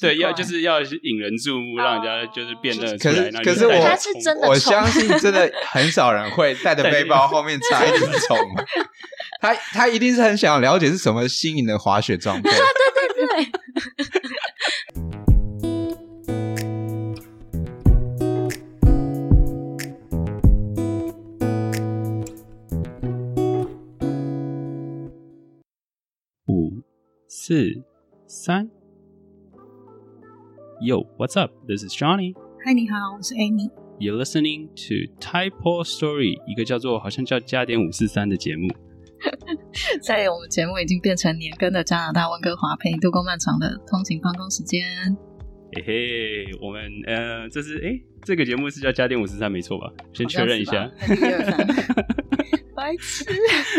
对，要就是要引人注目，让人家就是变得出可来。是可是我是真的我相信 真的很少人会带着背包后面插一只 虫嘛。他他一定是很想了解是什么新颖的滑雪装备。对对对，五、四、三。Yo, what's up? This is Johnny. Hi，，你好，我是 Amy。You're listening to Typo Story，一个叫做好像叫加点五四三的节目。在我们节目已经变成年更的加拿大温哥华，陪你度过漫长的通勤办公时间。嘿嘿，我们呃，这是诶，这个节目是叫家电五十三没错吧？先确认一下。白痴，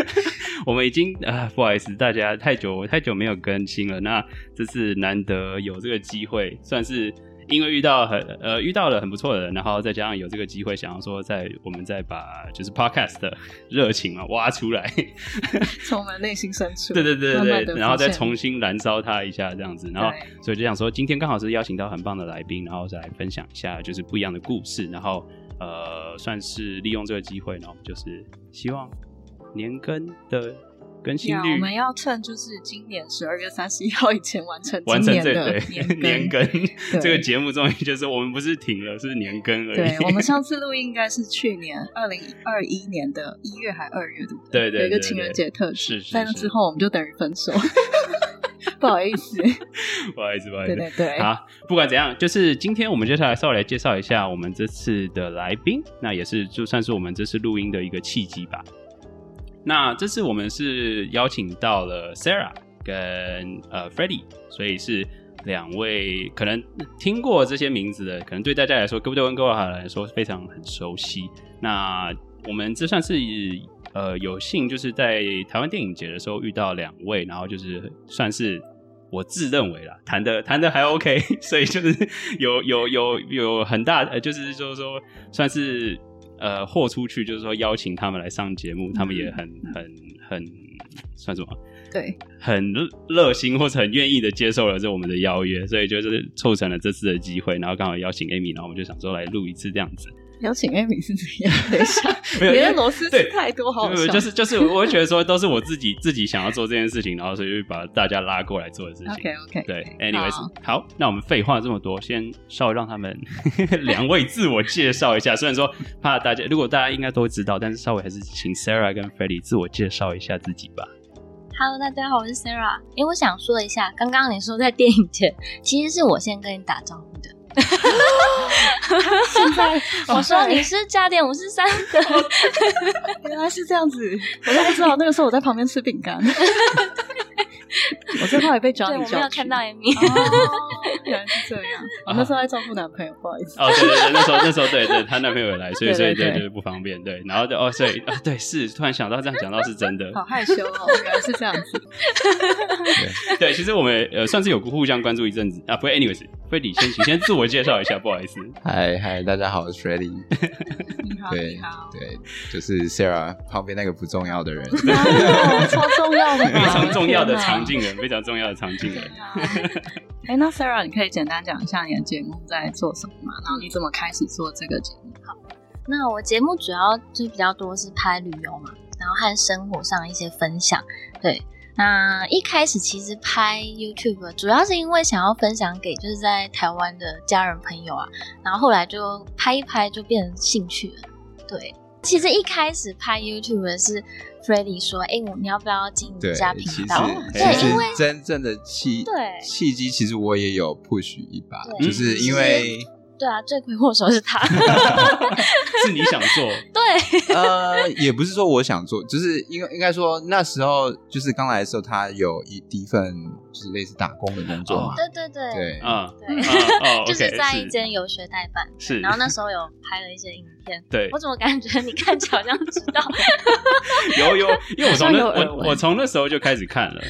我们已经啊，不好意思，大家太久太久没有更新了。那这次难得有这个机会，算是因为遇到很呃遇到了很不错的人，然后再加上有这个机会，想要说在我们再把就是 podcast 的热情嘛挖出来，从我们内心深处，对对对对对，然后再重新燃烧它一下这样子，然后所以就想说，今天刚好是邀请到很棒的来宾，然后再来分享一下就是不一样的故事，然后呃算是利用这个机会，然后我们就是希望年根的更新呀，率我们要趁就是今年十二月三十一号以前完成完今年的成这对年 年更。这个节目，终于就是我们不是停了，是年更而已。对我们 上次录音应该是去年二零二一年的一月还二月，对不对对对有一个情人节特辑，是是是在那之后我们就等于分手。不好意思，不好意思，不好意思。对对对，好，不管怎样，就是今天我们接下来稍微来介绍一下我们这次的来宾，那也是就算是我们这次录音的一个契机吧。那这次我们是邀请到了 Sarah 跟呃 Freddie，所以是两位可能听过这些名字的，可能对大家来说，哥布对温哥华来说非常很熟悉。那我们这算是呃有幸就是在台湾电影节的时候遇到两位，然后就是算是我自认为啦，谈的谈的还 OK，所以就是有有有有很大呃，就是就是说算是呃豁出去，就是说邀请他们来上节目，他们也很很很算什么？对，很热心或者很愿意的接受了这我们的邀约，所以就是凑成了这次的机会，然后刚好邀请 Amy，然后我们就想说来录一次这样子。邀请 Amy 是怎样？等一下，没有因为你的螺丝对是太多，好笑。就是就是，我会觉得说都是我自己 自己想要做这件事情，然后所以就把大家拉过来做的事情。OK OK，对，anyways，好，那我们废话这么多，先稍微让他们 两位自我介绍一下。虽然说怕大家，如果大家应该都知道，但是稍微还是请 Sarah 跟 Freddie 自我介绍一下自己吧。Hello，大家好，我是 Sarah。因为我想说一下，刚刚你说在电影前，其实是我先跟你打招呼的。现在我说你是加点五十三的，原来是这样子，我都不知道。那个时候我在旁边吃饼干，我最后也被找对你叫去我没有看到 Amy。哦，原来是这样。我那时候在照顾男朋友，不好意思。哦，对对对，那时候那时候对对，她男朋友也来，所以对所以对对对就是不方便对，然后就哦，所以啊对是突然想到这样讲到是真的，好害羞哦，原来是这样子。对，其实我们呃算是有互相关注一阵子啊，不会，anyways，Freddie 先请先自我介绍一下，不好意思。嗨嗨，大家好，我是 Freddy。你好，对你好。对，就是 Sarah 旁边那个不重要的人。哦超重要的，非常重要的天哪常进人，非常重要的常进人。哎，那 Sarah，你可以简单讲一下你的节目在做什么吗？然后你怎么开始做这个节目？好那我节目主要就比较多是拍旅游嘛，然后和生活上一些分享。对，那一开始其实拍 YouTube 主要是因为想要分享给就是在台湾的家人朋友啊，然后后来就拍一拍就变成兴趣了。对，其实一开始拍 YouTube 是 Freddie 说，哎、我你要不要进对一家，频道？对，因为真正的契对契机，其实我也有 push 一把，就是因为对啊，罪魁祸首是他。是你想做，对，呃，也不是说我想做，就是应该应该说那时候就是刚来的时候，他有一第一份就是类似打工的工作嘛，对对对对，啊对。就是在一间游学代办，是然后那时候有拍了一些影片。对我怎么感觉你看起来好像知道？有有，因为我从那我我从那时候就开始看了，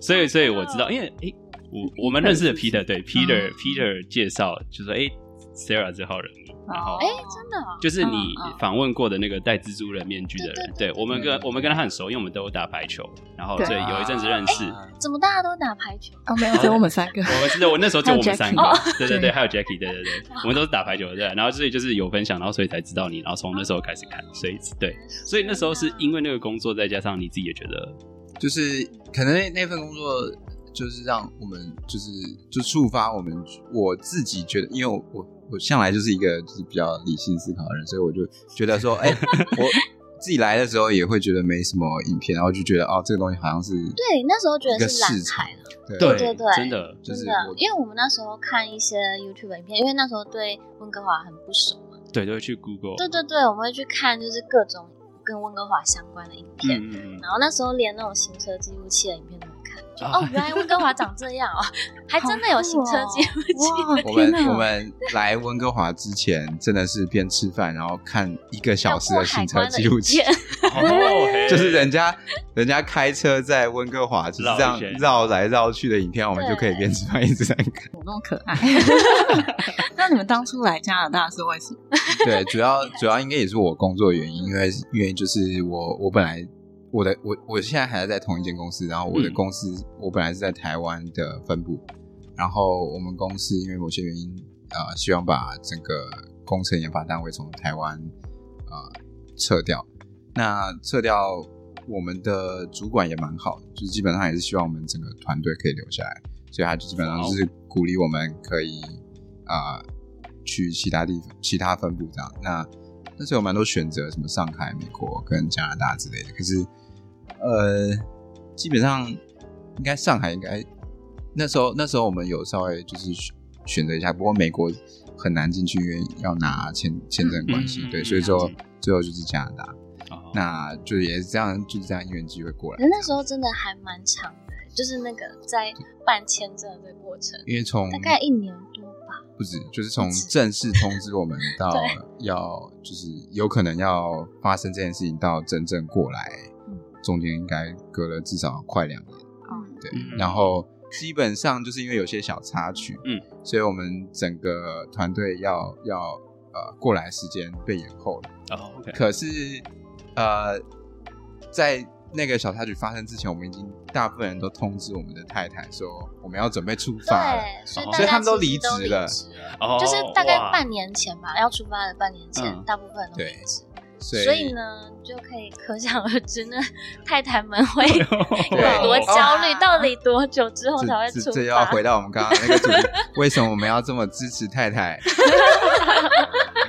所以所以我知道，因为诶，我我们认识的 Peter 对 Peter Peter 介绍就说诶 Sarah 这号人物，然后哎，真的哦，就是你访问过的那个戴蜘蛛人面具的人，对我们跟我们跟他很熟，因为我们都有打排球，然后对所以有一阵子认识。啊怎么大家都打排球？哦，没有，只有我们三个。我们是我那时候就我们三个对对，对还有 Jackie，对对对，我们都是打排球的，对。然后所以就是有分享，然后所以才知道你，然后从那时候开始看，所以对，所以那时候是因为那个工作，再加上你自己也觉得，就是可能那那份工作就是让我们就是就触发我们我自己觉得，因为我我我向来就是一个就是比较理性思考的人，所以我就觉得说，哎、我自己来的时候也会觉得没什么影片，然后就觉得哦，这个东西好像是对，那时候觉得是蓝市场海了。对对对对真的就是真的，因为我们那时候看一些 YouTube 影片，因为那时候对温哥华很不熟嘛。对，都会去 Google，对对对，我们会去看就是各种跟温哥华相关的影片，嗯嗯嗯，然后那时候连那种行车记录器的影片都哦，原来温哥华长这样哦，还真的有行车记录器。我！们我们来温哥华之前，真的是边吃饭然后看一个小时的行车记录器 就是人家人家开车在温哥华就是这样绕来绕去的影片，我们就可以边吃饭一直在看。我那么可爱。那你们当初来加拿大是为什么？对，主要主要应该也是我工作原因，因为因为就是我我本来我的我我现在还在同一间公司，然后我的嗯公司、我本来是在台湾的分部，然后我们公司因为某些原因呃，希望把整个工程研发单位从台湾呃撤掉。那撤掉我们的主管也蛮好，就是基本上也是希望我们整个团队可以留下来，所以他就基本上就是鼓励我们可以啊、呃去其他地方、其他分部这样。那那时候有蛮多选择，什么上海、美国跟加拿大之类的。可是呃，基本上应该上海应该那时候那时候我们有稍微就是选选择一下，不过美国很难进去，因为要拿签签证关系，对，嗯嗯所以说最后就是加拿大。哦那就也是这样，就是这样因缘机会过来那时候真的还蛮长的，就是那个在办签证的这个过程，因为从大概一年多吧。不止，就是从正式通知我们到 要，就是有可能要发生这件事情到真正过来，嗯中间应该隔了至少快两年。嗯，对，嗯然后基本上就是因为有些小插曲，嗯，所以我们整个团队要要呃过来时间被延后了。哦，OK，可是呃，在那个小插曲发生之前，我们已经大部分人都通知我们的太太说我们要准备出发了。对，所以他们都离职了哦，就是大概半年前吧，要出发的半年前，嗯大部分人都离对职。所以所以呢，就可以可想而知，那太太们会 有多焦虑，到底多久之后才会出这这要？回到我们刚刚那个主题，为什么我们要这么支持太太？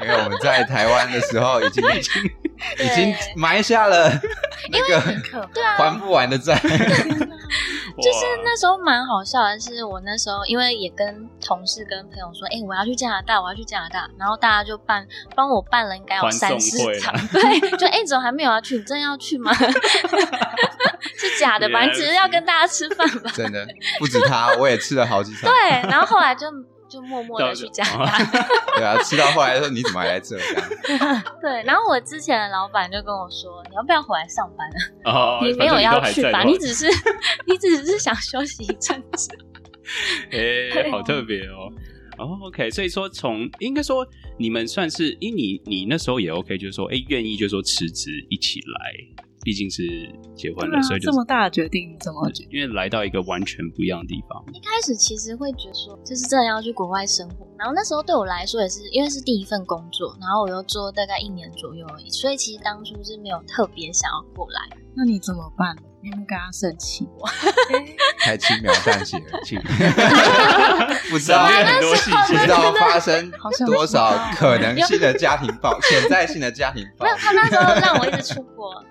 因为我们在台湾的时候已经已经已经埋下了一个对啊，还不完的债。就是那时候蛮好笑的是，我那时候因为也跟同事跟朋友说，哎、我要去加拿大，我要去加拿大，然后大家就办帮我办了应该有三四场，对，就哎、怎么还没有要去？你真的要去吗？是假的吧？你只是要跟大家吃饭吧？真的不止他，我也吃了好几场。对，然后后来就就默默的去加班。对啊，吃到后来说你怎么还来这？样 对，然后我之前的老板就跟我说，你要不要回来上班啊？哦，你没有要去吧？你只只是 你只是想休息一阵子。哎，好特别哦。哦，OK，所以说从应该说你们算是，因为你你那时候也 OK，就是说，哎，愿意就是说辞职一起来，毕竟是结婚了，啊所以就是这么大的决定，怎么因为来到一个完全不一样的地方，一开始其实会觉得说，就是真的要去国外生活。然后那时候对我来说也是，因为是第一份工作，然后我又做大概一年左右而已，所以其实当初是没有特别想要过来。那你怎么办？你有没有跟他生气？太轻描淡写而已，不知道很多细节不知道发生多少可能性的家庭暴、潜在性的家庭暴 没有，他那时候让我一直出国玩。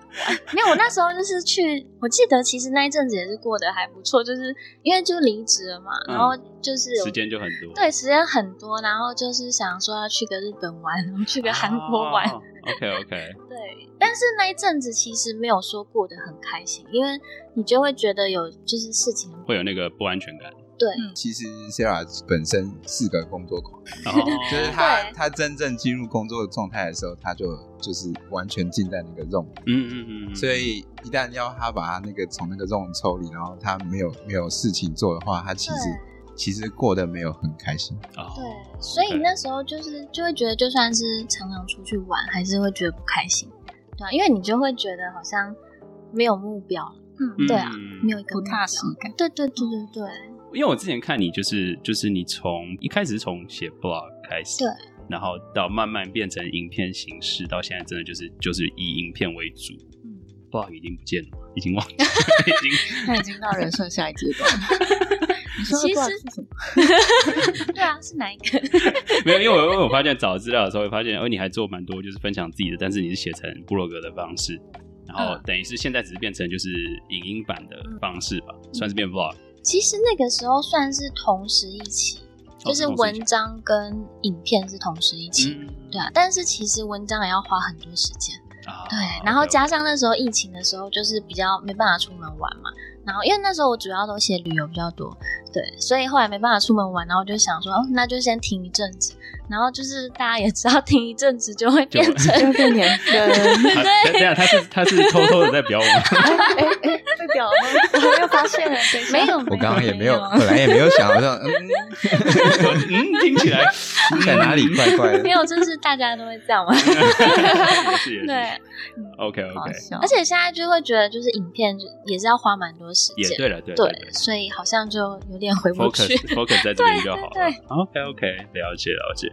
没有，我那时候就是去，我记得其实那一阵子也是过得还不错，就是因为就离职了嘛，嗯然后就是有时间就很多。对时间很多，然后就是想说要去个日本玩，然后去个韩国玩。OK OK，对，但是那一阵子其实没有说过得很开心，因为你就会觉得有就是事情会有那个不安全感。对，其实 Sarah 本身是个工作狂，哦就是他对他真正进入工作的状态的时候，他就就是完全浸在那个 zone 里嗯嗯嗯，所以一旦要他把他那个从那个 zone 抽离，然后他没有没有事情做的话，他其实其实过得没有很开心。哦，对，所以那时候就是就会觉得，就算是常常出去玩，还是会觉得不开心，对啊，因为你就会觉得好像没有目标，嗯，对啊嗯没有一个目标不踏实感。对对对对对，因为我之前看你就是就是你从一开始是从写 blog 开始，对，然后到慢慢变成影片形式，到现在真的就是就是以影片为主。嗯 blog 已经不见了，已经忘了，已经他已经到人生下一阶段 其实？对啊，是哪一个？没有，因为我因为我发现找资料的时候会发现，哦，你还做蛮多就是分享自己的，但是你是写成部落格的方式，然后嗯等于是现在只是变成就是影音版的方式吧，算是变 vlog。其实那个时候算是同时一起，就是文章跟影片是同时一起，嗯，对啊，但是其实文章也要花很多时间。啊对，然后加上那时候疫情的时候，就是比较没办法出门玩嘛。然后因为那时候我主要都写旅游比较多，对，所以后来没办法出门玩，然后我就想说，哦，那就先停一阵子。然后就是大家也知道，停一阵子就会变成就变年 更。他这样他是他是偷偷的在表我们，哎哎，被屌了吗？我还没有发现了。等一下没有，我刚刚也没有，本来也没有想到这样，嗯，嗯，听起来听起来哪里怪怪的没。有，就是大家都会这样嘛。对，，OK OK，而且现在就会觉得，就是影片也是要花蛮多时间，对了，对所以好像就有点回不去。focus 在这边就好了。OK OK，了解了解。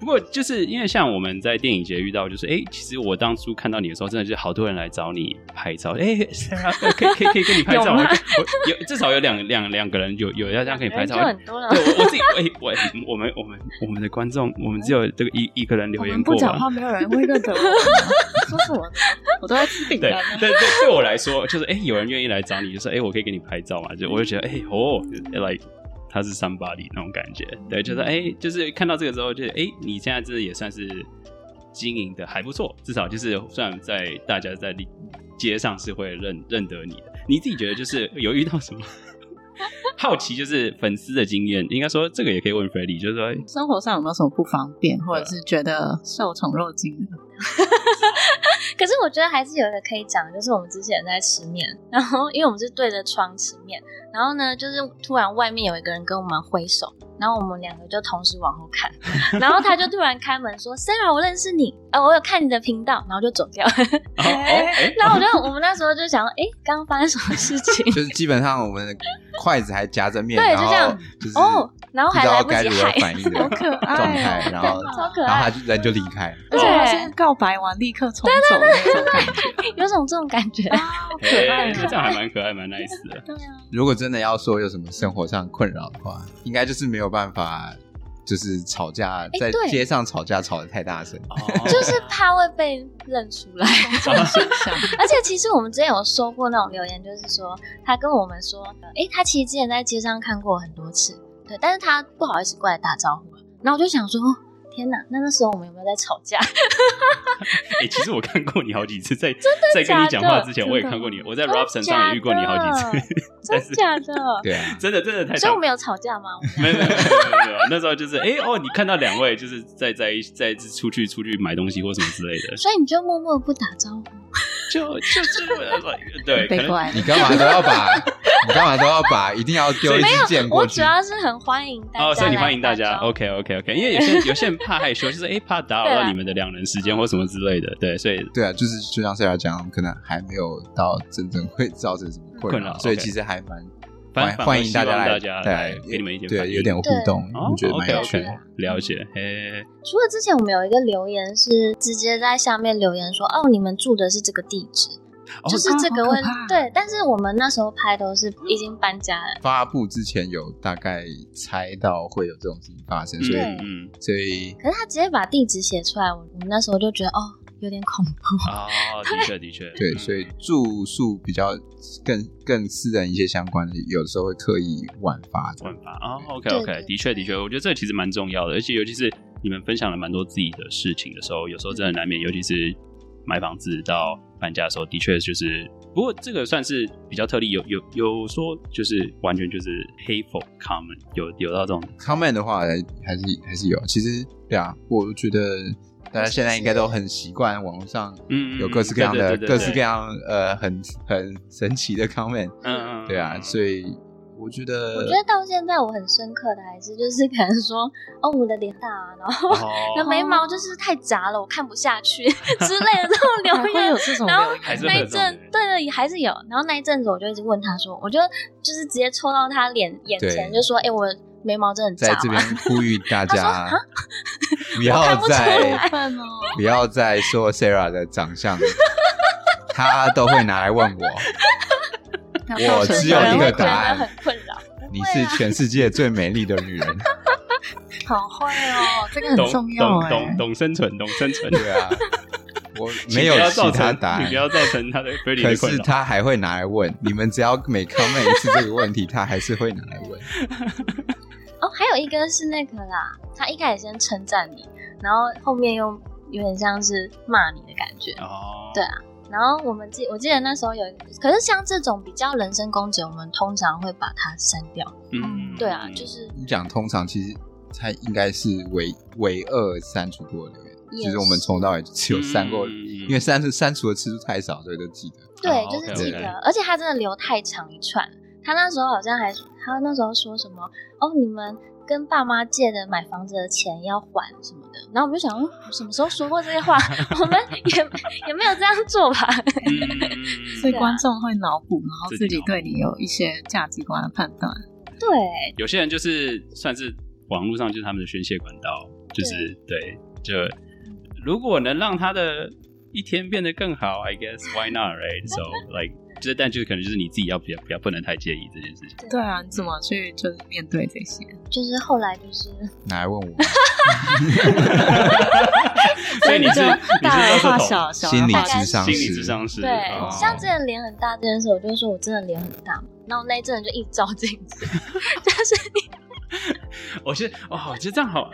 不过就是因为像我们在电影节遇到，就是哎、诶其实我当初看到你的时候，真的就是好多人来找你拍照。哎、可以可以可以跟你 拍照吗？有我 有至少有两两两个人有有要这样跟你拍照就。很多了。对，我我自己我、我我们我们我们的观众，我们只有这个一一个人留言过不讲话，没有人会认得我们。说什么？我都在吃饼干呢。对对，对我来说，就是哎、有人愿意来找你，就说哎、我可以给你拍照嘛？就我就觉得哎、哦，like 他是 somebody 那种感觉，对，就是哎、就是看到这个之后，就是哎、你现在这也算是经营的还不错，至少就是算在大家在街上是会认认得你的。你自己觉得就是有遇到什么 好奇，就是粉丝的经验，应该说这个也可以问 f r e d d y 就是说生活上有没有什么不方便，或者是觉得受宠若惊的？可是我觉得还是有一个可以讲的，就是我们之前在吃面，然后因为我们是对着窗吃面，然后呢，就是突然外面有一个人跟我们挥手，然后我们两个就同时往后看，然后他就突然开门说：“Sarah，我认识你，呃，我有看你的频道。”然后就走掉。然后我就我们那时候就想说，哎，刚刚发生什么事情？就是基本上我们的筷子还夹着面，然后对就这样就是哦，然后还来不及该如何嗨，反应的好可爱哦状态，然后超可爱然后他，就人就离开了。而且他是告白完立刻冲走的那种感觉，有种这种感觉。好可哎爱那这样还蛮可爱，蛮 nice 的。对啊，如果真的要说有什么生活上困扰的话，应该就是没有办法，就是吵架在街上吵架吵得太大声。哦就是怕会被认出来。而且其实我们之前有收过那种留言，就是说他跟我们说，诶，他其实之前在街上看过很多次，对，但是他不好意思过来打招呼了。然后我就想说，哦天哪，那那时候我们有没有在吵架？哎、其实我看过你好几次，在 在跟你讲话之前，我也看过你，我在 Robson 上也遇过你好几次，真假的？对啊，真的真的太所以我们有吵架吗？没有没有没有没有没有，那时候就是哎、哦，你看到两位就是在在在出去出去买东西或什么之类的，所以你就默默不打招呼。就就是对，可能你干嘛都要把，你干嘛都要把，一定要丢一支箭过去？我主。要是很欢迎大家哦，所以你欢迎大家打招呼，OK OK OK，因为有些 有些人怕害羞，就是哎、怕打扰到你们的两人时间或什么之类的，对，所以对啊，就是就像 Sarah 讲，可能还没有到真正会造成什么困困扰扰，所以其实还蛮反欢欢迎大家来，来给你们一点对，有点互动，哦我觉得蛮有趣的。了解，嘿，除了之前我们有一个留言是直接在下面留言说，哦，你们住的是这个地址，哦就是这个问对，但是我们那时候拍都是已经搬家了，发布之前有大概猜到会有这种事情发生，所以嗯。所以可是他直接把地址写出来，我我们那时候就觉得哦，有点恐怖。哦，的确的确，对，所以住宿比较更更私人一些相关的，有的时候会刻意晚发。晚发啊，OK OK，对的确的确，我觉得这其实蛮重要的，而且尤其是你们分享了蛮多自己的事情的时候，有时候真的难免，尤其是买房子到搬家的时候，的确就是，不过这个算是比较特例，有有有说就是完全就是 hateful comment，有有到这种 comment 的话，还是还是有。其实对啊，我觉得大家现在应该都很习惯网络上嗯有各式各样的、各式各样呃很很神奇的 comment。嗯嗯，对啊，所以我觉得，我觉得到现在我很深刻的还是就是可能说哦我的脸大啊，然后哦那眉毛就是太杂了，我看不下去 之类的这种留言有。这种然后那一阵对对还是有，然后那一阵子我就一直问他说，我就就是直接凑到他脸眼前就说，哎、我眉毛真的很在？这边呼吁大家啊，不要再不要再说 Sarah 的长相，他都会拿来问我，我只有一个答案很困扰。你是全世界最美丽的女人。好坏哦，这个很重要懂哎。懂懂生存，懂生存。对啊，我没有其他答案你不。要造成他的 可的困扰。是他还会拿来问你们，只要每 comment 一次这个问题，他还是会拿来问。哦，还有一个是那个啦，他一开始先称赞你，然后后面又有点像是骂你的感觉。哦，对啊然后我们记我记得那时候有，可是像这种比较人身攻击，我们通常会把它删掉。嗯，对啊，就是你讲通常其实它应该是唯唯二删除过的留言，其实我们从头到尾只有删过，嗯因为删是删除的次数太少，所以都记得。对，哦就是记得，而且他真的留太长一串。他那时候好像还，他那时候说什么哦，你们跟爸妈借的买房子的钱要还什么的。然后我们就想，嗯我什么时候说过这些话？我们也也没有这样做吧？嗯所以观众会脑补，然后自己对你有一些价值观的判断。对，有些人就是算是网络上就是他们的宣泄管道，就是对，就如果能让他的一天变得更好，I guess why not, right? So like，就是但就是可能就是你自己要比较比较不能太介意这件事情。对啊，你怎么去就是面对这些？就是后来就是哪来问我，所以你是你大而化小，小心理智商心理是智商是对，哦像之前脸很大这件事，我就说我真的脸很大嘛。然后那一阵就一直照镜子，就是 我觉得哇，我觉得这样好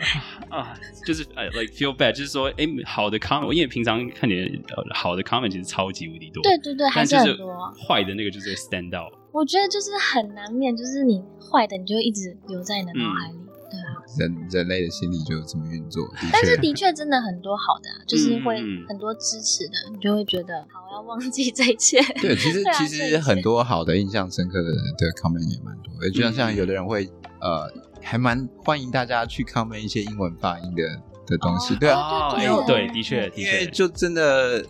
啊，就是呃，like feel bad，就是说，哎，好的 comment，因为平常看你的呃好的 comment 其实超级无敌多，对对对，还但是很多。坏的那个就是 stand out，我觉得就是很难免，就是你坏的，你就一直留在你的脑海里。对啊，人人类的心理就是这么运作。但是，的 确真的很多好的、啊，就是会很多支持的，你就会觉得好，我要忘记这一切。对，其实啊其实很多好的、印象深刻的的 comment 也蛮多的，就像像有的人会呃，还蛮欢迎大家去 comment 一些英文发音的的东西，哦对啊，哦，对哎，对对，的确的确，因为就真的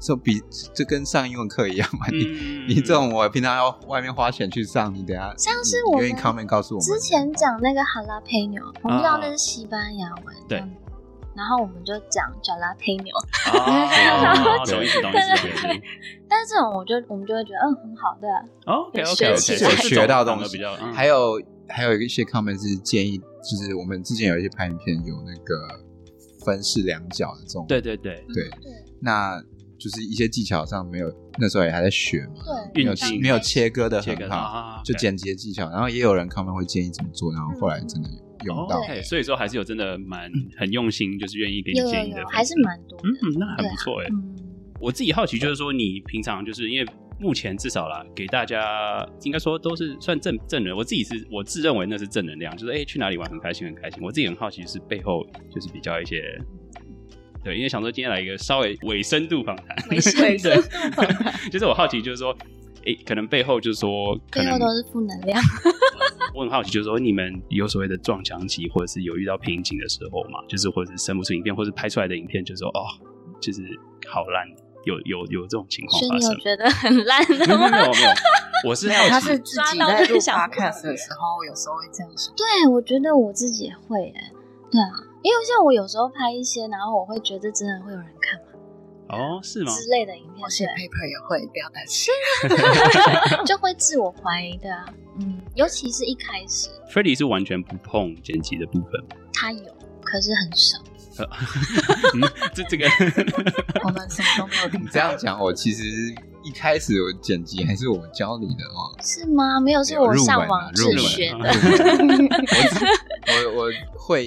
就比 就跟上英文课一样嘛，你嗯你这种我平常要外面花钱去上，你等下像是我愿意我们 comment 告诉我们？之前讲那个哈拉佩牛，我们知道那是西班牙文，对。嗯然后我们就讲叫拉佩牛，哦，懂意思懂意对思懂意思？对对。但是这种我就我们就会觉得嗯很好，对啊，OK OK 学 OK，学到东西。比较，嗯。还有还有一些 comment 是建议，就是我们之前有一些拍影片有那个分饰两角的这种，对对对，对，那就是一些技巧上没有，那时候也还在学嘛，对，没有没有切割的切割很好，啊就剪辑的技巧，然后也有人 comment 会建议怎么做，然后后来真的有用到。所以说还是有真的蛮很用心，就是愿意给你建议的还是蛮多的，嗯，那很不错哎。嗯，我自己好奇就是说，你平常就是因为目前至少啦，给大家应该说都是算正正能，我自己是我自认为那是正能量，就是哎、去哪里玩很开心很开心。我自己很好奇是背后就是比较一些。对，因为想说今天来一个稍微伪深度访谈，伪 深对度访谈，就是我好奇，就是说，诶，可能背后就是说，可能背后都是负能量。我很好奇，就是说你们有所谓的撞墙期，或者是有遇到瓶颈的时候嘛，就是或者是生不出影片，或者是拍出来的影片，就是说哦，就是好烂，有有有这种情况所以你有发生。觉得很烂没的有没有吗？没有没有，我是没有，他是自己抓到在录就想 podcast 的时候，有时候会这样想。对，我觉得我自己也会哎，对啊，因为像我有时候拍一些，然后我会觉得真的会有人看吗哦，是吗？之类的影片我，写 paper 也会，不要担心。对，就会自我怀疑的啊。嗯，尤其是一开始 Freddie 是完全不碰剪辑的部分，他有，可是很少。嗯，这这个我们什么都没有听你这样讲，我其实一开始我剪辑还是我教你的哦，是吗？没有，是我上网自学的。我 我我会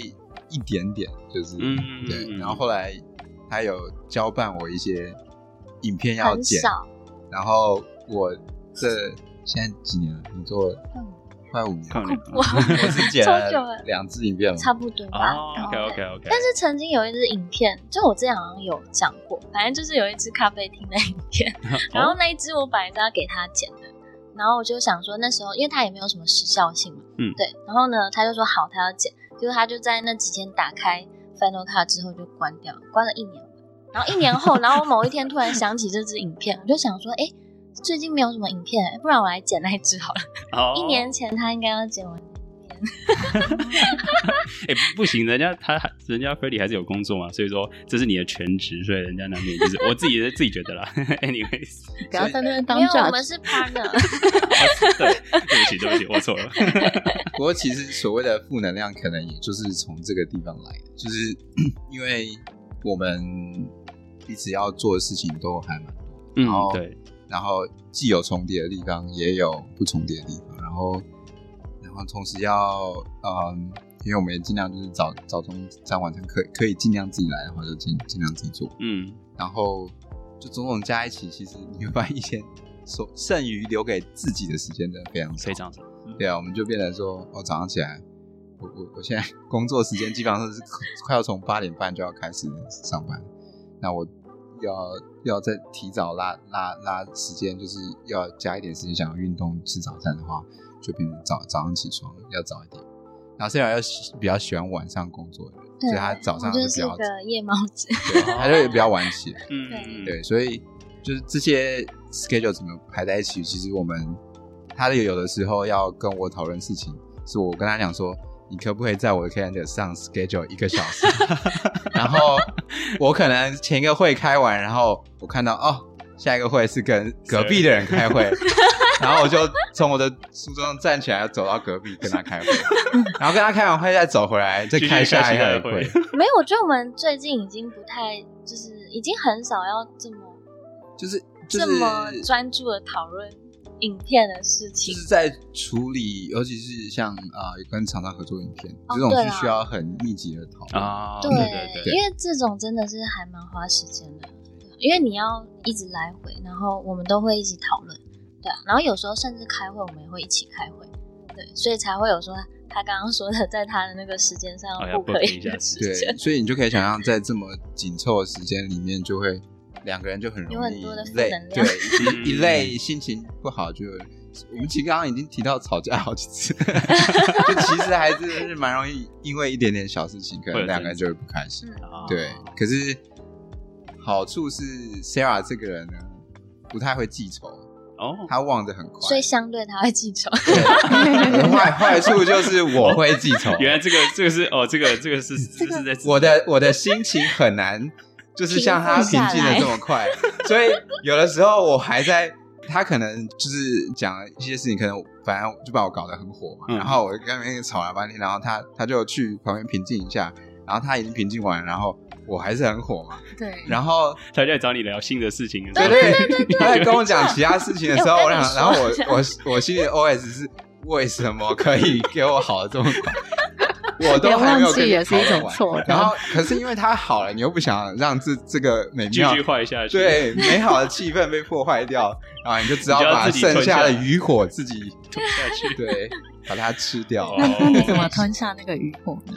一点点，就是嗯对，嗯然后后来他有交办我一些影片要剪，然后我这现在几年了？你做嗯快五年哇 我只剪超久了了两支影片了，差不多吧。哦，OK OK OK，但是曾经有一支影片，就我之前好像有讲过，反正就是有一支咖啡厅的影片，然后那一支我本来是要给他剪的，然后我就想说那时候因为他也没有什么时效性嘛，嗯对，然后呢他就说好，他要剪，结果他就在那几天打开 Final Cut 之后就关掉，关了一年。然后一年后，然后我某一天突然想起这支影片，我就想说，哎，最近没有什么影片，不然我来剪那一支好了。哦一年前他应该要剪完。哎、不行，人家他人家 Freddie 还是有工作嘛，所以说这是你的全职，所以人家难免就是我自己自己觉得啦。Anyways，不要在那边当没有，我们是 partner。对，对不起，对不起，我错了。不过其实所谓的负能量，可能也就是从这个地方来的，就是 因为我们彼此要做的事情都还蛮多，嗯然后，对，然后既有重叠的地方，也有不重叠的地方，然后然后同时要嗯，因为我们也尽量就是早早中早晚餐可以可以尽量自己来的话，就尽尽量自己做，嗯，然后就种种加一起，其实你会发现一天所剩余留给自己的时间真的非常少。非常少。对啊，我们就变成说，哦，早上起来，我我我现在工作时间基本上是快要从八点半就要开始上班，那我要要再提早拉拉拉时间，就是要加一点时间想要运动吃早餐的话，就变成早早上起床要早一点。然后虽然要喜比较喜欢晚上工作的人，所以他早上就是比较个夜猫子。对，他就比较晚起来。嗯，对嗯对，所以就是这些 schedule 怎么排在一起，其实我们他有的时候要跟我讨论事情，是我跟他讲说，你可不可以在我的 calendar 上 schedule 一个小时，然后我可能前一个会开完，然后我看到哦，下一个会是跟隔壁的人开会。然后我就从我的书桌上站起来，走到隔壁跟他开会，然后跟他开完会再走回来，再开下一个个会会。没有，我觉得我们最近已经不太，就是已经很少要这么、就是就是这么专注的讨论影片的事情就情。是在处理，尤其是像啊、呃跟厂商合作影片、哦这种是需要很密集的讨论。啊，对对对对，因为这种真的是还蛮花时间的，因为你要一直来回，然后我们都会一起讨论，对啊，然后有时候甚至开会我们也会一起开会，对，所以才会有说他刚刚说的，在他的那个时间上不可以一下的时对，所以你就可以想象，在这么紧凑的时间里面，就会两个人就很容易有很多的负累对，嗯一一累，心情不好就。我们其实刚刚已经提到吵架好几次，就其实还是是蛮容易，因为一点点小事情，可能两个人就会不开心。对，可是好处是 Sarah 这个人呢，不太会记仇，哦，他忘得很快。所以相对他会记仇，对坏坏处就是我会记仇，原来这个这个是哦，这个这个是这是在我的我的心情很难，就是像他平静的这么快，所以有的时候我还在。他可能就是讲一些事情，可能反正就把我搞得很火嘛，嗯然后我就跟那边吵了半天，然后他他就去旁边平静一下，然后他已经平静完，然后我还是很火嘛，对，然后 他就在找你聊新的事情，对对对，他在跟我讲其他事情的时候，哎我我想，跟你说然后我我我心里 OS 是为什么可以给我好的这么快？我都还没有跟也是一种错然后可是因为他好了，你又不想让这这个美妙继续坏下去，对美好的气氛被破坏掉，然后你就只好把剩下的余火自己吞下去，对把它吃掉。那你怎么吞下那个余火呢？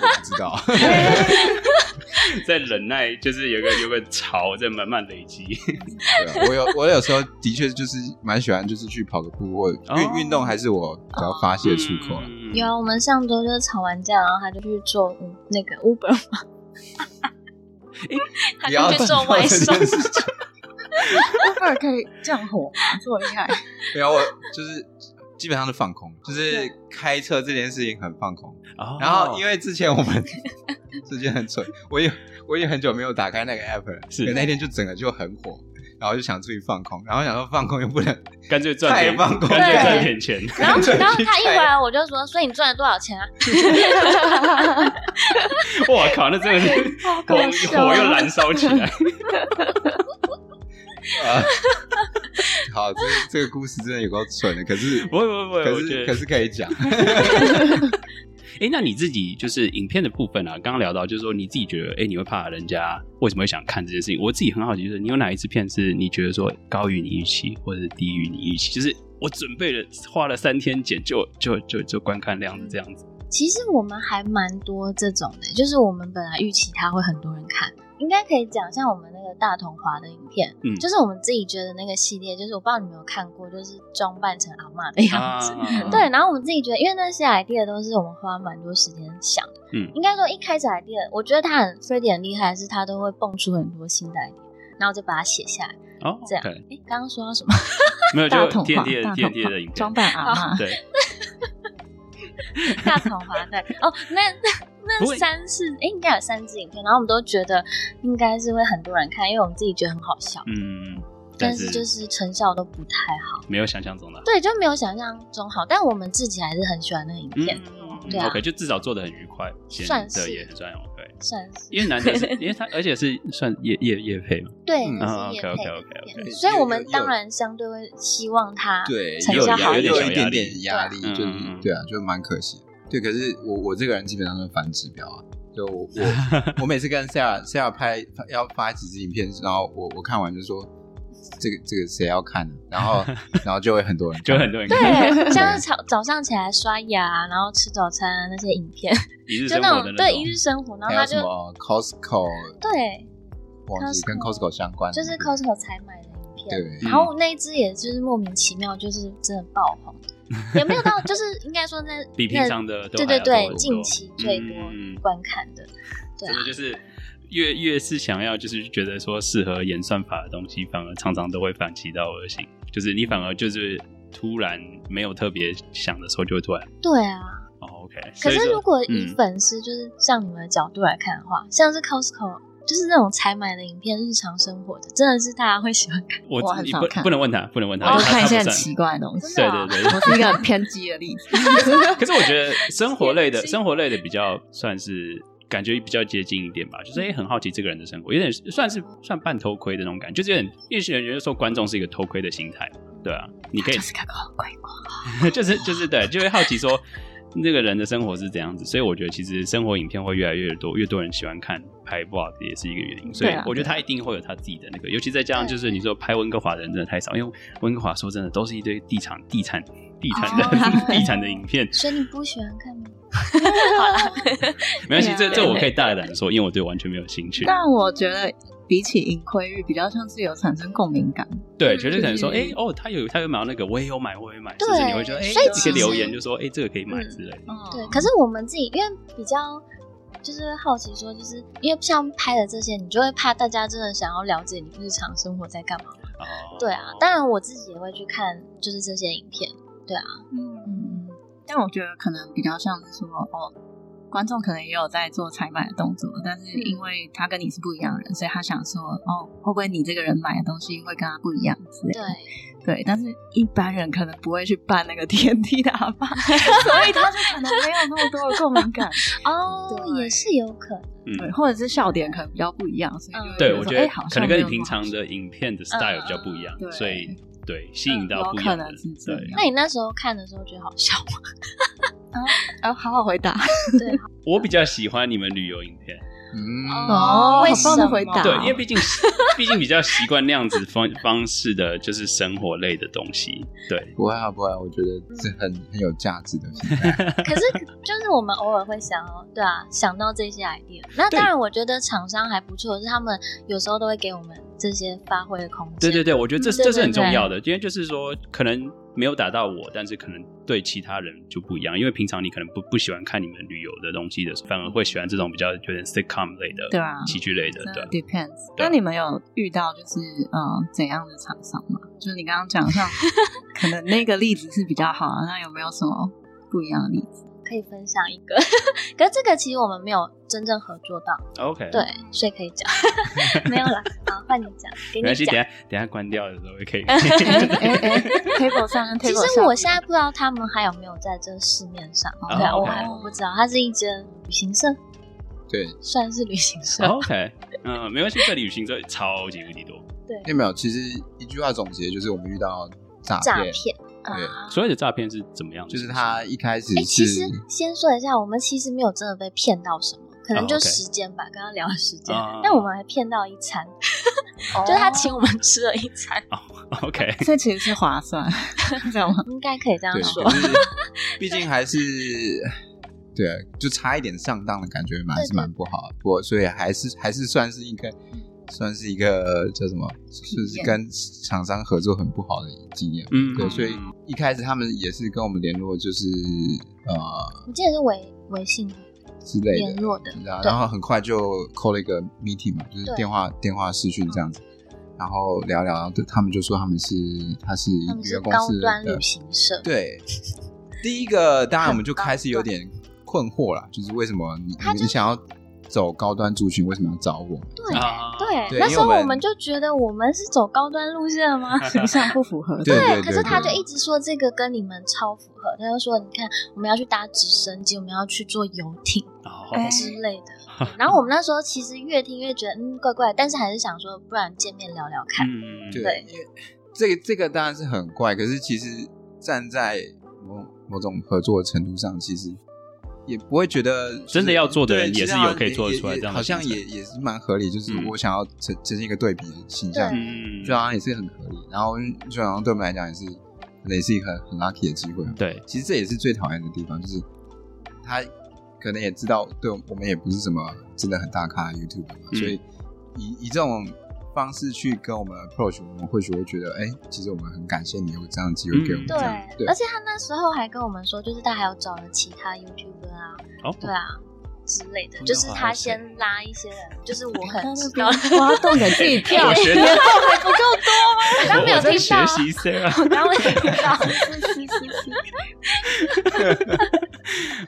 我不知道，在忍耐，就是有个有个潮在慢慢累积，对啊我有我有时候的确就是蛮喜欢，就是去跑个步或哦运运动，还是我比较发泄出口。嗯有啊，我们上周就是吵完架，然后他就去做嗯那个 Uber 嘛，他就去做外送。Uber 可以降火吗？这么厉害？没有，我就是基本上是放空，就是开车这件事情很放空。哦。然后因为之前我们 之前很蠢，我也我也很久没有打开那个 app 了，是。可那天就整个就很火，然后就想出去放空，然后想说放空又不能，干脆赚点，放空。干脆赚点钱，然后然后他一回来 我就说，所以你赚了多少钱啊？我靠，那真的是火火又燃烧起来，啊，好，这这个故事真的有够蠢的，可是不会不会不，可是可是可以讲，哎，那你自己就是影片的部分啊，刚刚聊到就是说你自己觉得，哎，你会怕人家为什么会想看这件事情？我自己很好奇，就是你有哪一支片是你觉得说高于你预期，或者是低于你预期？就是我准备了花了三天剪，就就就就观看量是这样子。其实我们还蛮多这种的，就是我们本来预期他会很多人看，应该可以讲，像我们那个大同华的影片，嗯就是我们自己觉得那个系列，就是我不知道你们有看过，就是装扮成阿妈的样子。啊 对，然后我们自己觉得，因为那些 idea 都是我们花蛮多时间想的。嗯应该说一开始 idea，我觉得他很 f r e d d y 很厉害，是他都会蹦出很多新的 idea，然后就把它写下来。哦，这样诶，刚刚说到什么？没有就大同的大同化的影片，装扮阿妈，对，大同华对哦，那那三次诶应该有三支影片，然后我们都觉得应该是会很多人看，因为我们自己觉得很好笑，嗯，但但是就是成效都不太好。没有想象中的。对，就没有想象中好，但我们自己还是很喜欢那个影片，嗯对啊，OK，就至少做的很愉快，先算是也很算 OK。算是因为难得是，因为 他而且是算业业业配嘛，对，嗯那啊是业配 OK，OK，OK，OK 所以我们当然相对会希望他对，成效好一点有一点压力点压力，就对啊，就蛮可惜的。对，可是我我这个人基本上都是反指标啊，就我我 我每次跟 Sarah Sarah 拍要发几支影片，然后我我看完就说这个这个谁要看？然后 然后就会很多人看，就很多人看对，像是早早上起来刷牙，然后吃早餐那些影片，一日就那种对一日生活，然后他就么 Costco 对，忘记跟 Costco 相关的，就是 Costco 才买的影片，对。然后那一支也就是莫名其妙，就是真的爆红，也没有到，就是应该说那比平常的对对对近期最多观看的，对啊，就是越越是想要，就是觉得说适合演算法的东西，反而常常都会反其道而行。就是你反而就是突然没有特别想的时候，就会突然对啊。哦，OK。可是如果以嗯粉丝就是像你们的角度来看的话，像是 Costco。就是那种采买的影片，日常生活的，真的是大家会喜欢看。我我很你不少看不能问他，不能问他，哦我他看一些很奇怪的东西。对对对，我是一个很偏激的例子。可是我觉得 生活类的生活类的比较算是感觉比较接近一点吧，就是哎、诶很好奇这个人的生活，有点算是算半偷窥的那种感觉，就是有点因为有人觉得说观众是一个偷窥的心态，对啊，你可以就是个鬼鬼。就是就是对，就会好奇说那个人的生活是怎样子，所以我觉得其实生活影片会越来越多，越多人喜欢看拍 vlog 也是一个原因，所以我觉得他一定会有他自己的那个，尤其再加上就是你说拍温哥华的人真的太少，因为温哥华说真的都是一堆地产地产地产的、哦 地产的影片，所以你不喜欢看吗？没关系，这这我可以大胆的说，因为我对完全没有兴趣。但我觉得比起盈亏欲，比较像是有产生共鸣感。对，嗯绝对可能说，哎、嗯哦，他有他有买到那个，我也有买，我也买，对甚至你会觉得，哎、所以你可以其实留言就说，哎、这个可以买嗯之类的。嗯，对，可是我们自己因为比较就是好奇说，就是因为像拍的这些，你就会怕大家真的想要了解你日常生活在干嘛。哦，对啊，当然我自己也会去看，就是这些影片。对啊，嗯嗯，但我觉得可能比较像是说，哦，观众可能也有在做采买的动作，但是因为他跟你是不一样的人，所以他想说，哦，会不会你这个人买的东西会跟他不一样之类对的？对，但是一般人可能不会去办那个 TNT 的阿爸，所以他就可能没有那么多的共鸣感。哦，对也是有可能。对，嗯，或者是笑点可能比较不一样，所以就会对，我觉得哎好像可能跟你平常的影片的 style 比较不一样，对所以对吸引到不一样的人可能是。这对，那你那时候看的时候觉得好笑吗？啊，好好回答。对，我比较喜欢你们旅游影片，嗯，哦为好棒的什么回答对，因为毕竟毕竟比较习惯那样子方方式的，就是生活类的东西。对，不会啊，不会啊，我觉得是很很有价值的。可是就是我们偶尔会想哦，对啊，想到这些 idea。那当然，我觉得厂商还不错，是他们有时候都会给我们这些发挥的空间。对对对，我觉得这嗯这是很重要的，因为就是说可能没有打到我，但是可能对其他人就不一样，因为平常你可能不不喜欢看你们旅游的东西的时候，反而会喜欢这种比较有点 sitcom 类的，对啊喜剧类的，对啊。depends。那你们有遇到就是呃怎样的厂商吗？就是你刚刚讲像 可能那个例子是比较好的，那有没有什么不一样的例子？可以分享一个，可是这个其实我们没有真正合作到，OK，对，所以可以讲，没有了。好，换你讲，给你没关系，等讲。下等下关掉的时候也可以。table 上跟其实我现在不知道他们还有没有在这个市面上，哦对啊，我还我不知道，它是一间旅行社，对，算是旅行社。OK，嗯，没关系，这里旅行社超级无敌多，对，有没有？其实一句话总结就是，我们遇到诈诈，骗对啊。所有的诈骗是怎么样的？就是他一开始哎、其是实先说一下，我们其实没有真的被骗到什么，可能哦就时间吧，刚刚聊的时间。啊但我们还骗到一餐，哦就是他请我们吃了一餐，OK，所以其实是划算，这样吗？应该可以这样对，说 毕竟还是对，就差一点上当的感觉，蛮对是蛮不好的。不过，所以还是还是算是一个算是一个叫什么，就是跟厂商合作很不好的经验。嗯。对，所以嗯一开始他们也是跟我们联络，就是呃我记得是微微信之类的，联络的，然后很快就 call 了一个 meeting 嘛，就是电话电话视讯这样子，然后聊聊，然后他们就说他们是他是一个公司高端的旅行社，对，第一个当然我们就开始有点困惑了，就是为什么你你想要走高端族群，为什么要找我？对啊对，那时候我们就觉得我们是走高端路线的吗？形象不符合。对对可是他就一直说这个跟你们超符合，他就说你看我们要去搭直升机，我们要去坐游艇之类的。然后我们那时候其实越听越觉得嗯怪怪，但是还是想说，不然见面聊聊看。嗯，对对，因为这个这个当然是很怪，可是其实站在某某种合作的程度上，其实也不会觉得就是真的要做的人也是有可以做得出来这样的好像也也是蛮合理，就是嗯我想要呈呈现一个对比的形象，对嗯，就好像也是很合理。然后就好像对我们来讲也是，可能也是一个很很 lucky 的机会。对，其实这也是最讨厌的地方，就是他可能也知道，对我们也不是什么真的很大咖的 YouTube 嘛，嗯所以以以这种方式去跟我们 approach，我们或许会觉得，哎、其实我们很感谢你有这样的机会给我们。对，而且他那时候还跟我们说，就是他还有找了其他 YouTuber 啊，哦，对啊之类的，就是他先拉一些人，就是我很知道边，挖洞给自己跳，还不够多吗？我刚刚没有听到啊，学习 Sarah。我刚刚没有听到。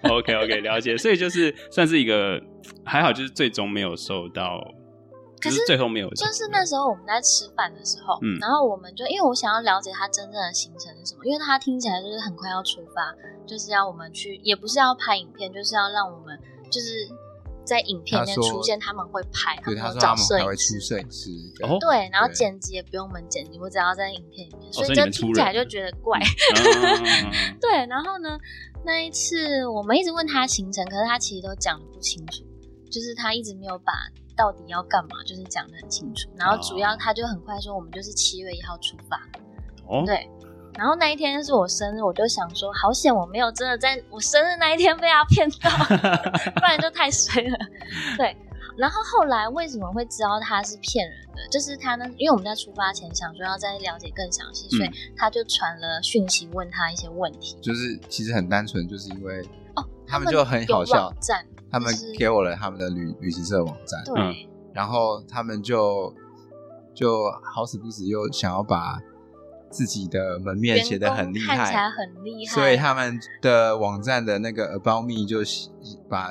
OK OK，了解。所以就是算是一个还好，就是最终没有受到，可是最后没有，就是那时候我们在吃饭的时候，嗯然后我们就因为我想要了解他真正的行程是什么，因为他听起来就是很快要出发，就是要我们去，也不是要拍影片，就是要让我们就是在影片里面出现，他们会拍，对，他们有找说他们还会摄影师。出摄影师，哦对，然后剪辑也不用我们剪辑，我只要在影片里面，所以就听起来就觉得怪。嗯 对，然后呢，那一次我们一直问他行程，可是他其实都讲的不清楚，就是他一直没有把到底要干嘛，就是讲的很清楚。然后主要哦他就很快说，我们就是七月一号出发。哦，对，然后那一天是我生日，我就想说，好险我没有真的在我生日那一天被他骗到，不然就太衰了。对，然后后来为什么会知道他是骗人的？就是他呢，因为我们在出发前想说要再了解更详细，所以嗯他就传了讯息问他一些问题。就是其实很单纯，就是因为哦，他们就很好笑，站，他们给我了他们的旅旅行社网站，对、嗯。然后他们就就好死不死又想要把自己的门面写得很厉员工看起来，很厉害，所以他们的网站的那个 About Me 就把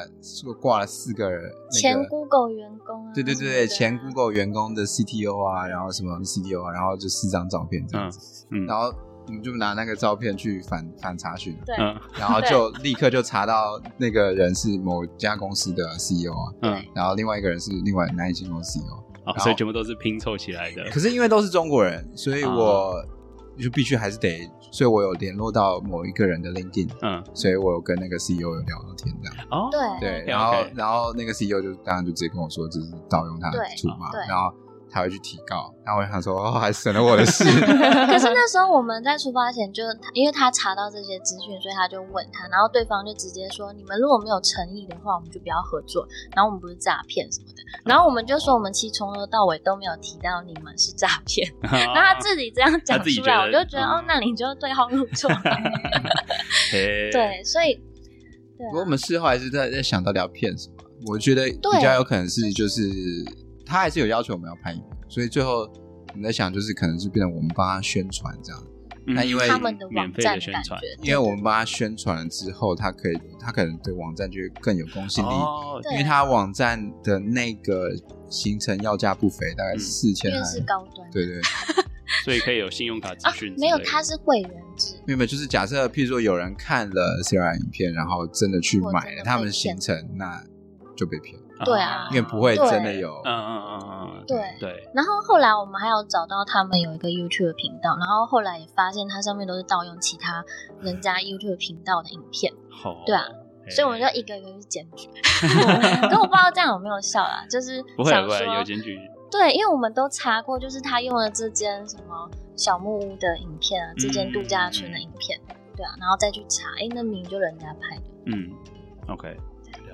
挂了四个人那前。Google 员工啊，对对对对，前 Google 员工的 CTO 啊，然后什么 CTO 啊，然后就四张照片这样子，嗯。然后我们就拿那个照片去反反查询，对。嗯。然后就立刻就查到那个人是某家公司的 CEO 啊，嗯，然后另外一个人是另外那一间公司 CEO，所以全部都是拼凑起来的。可是因为都是中国人，所以啊。我就必须还是得，所以我有联络到某一个人的 LinkedIn，嗯，所以我有跟那个 CEO 有聊到天这样。哦，对。对然后然后那个 CEO 就当然就直接跟我说，就是盗用他的对。图嘛，然后他会去提告，然后我想说，哦，还省了我的事。可是那时候我们在出发前就，因为他查到这些资讯，所以他就问他，然后对方就直接说：“你们如果没有诚意的话，我们就不要合作。然后我们不是诈骗什么的。”然后我们就说：“我们其实从头到尾都没有提到你们是诈骗。”然后他自己这样讲出来，我就觉得哦嗯，那你就对号入座。嘿，对，所以对啊不过我们事后还是在在想到底要骗什么，我觉得比较有可能是就是他还是有要求我们要拍影片，所以最后我们在想就是可能是变成我们帮他宣传这样。嗯。那因为他们的免费网站的宣传，因为我们帮他宣传了之后，他可以，他可能对网站就会更有公信力，哦，对。因为他网站的那个行程要价不菲，大概嗯。四千还，因为是高端。对对，所以可以有信用卡资啊讯之类的。没有，他是会员制。没有没有，就是假设譬如说有人看了 Sarah 影片，然后真的去买了他们行程，那就被骗，对啊因为不会真的有，嗯嗯嗯嗯嗯，对对，然后后来我们还有找到他们有一个 YouTube 频道，然后后来也发现它上面都是盗用其他人家 YouTube 频道的影片，好，对啊所以我们就一个一个去检举。可我不知道这样有没有效啦，就是不会不会有检举，对，因为我们都查过，就是他用了这间什么小木屋的影片啊，这间度假村的影片，对啊，然后再去查，哎，那明明就人家拍的，嗯，OK，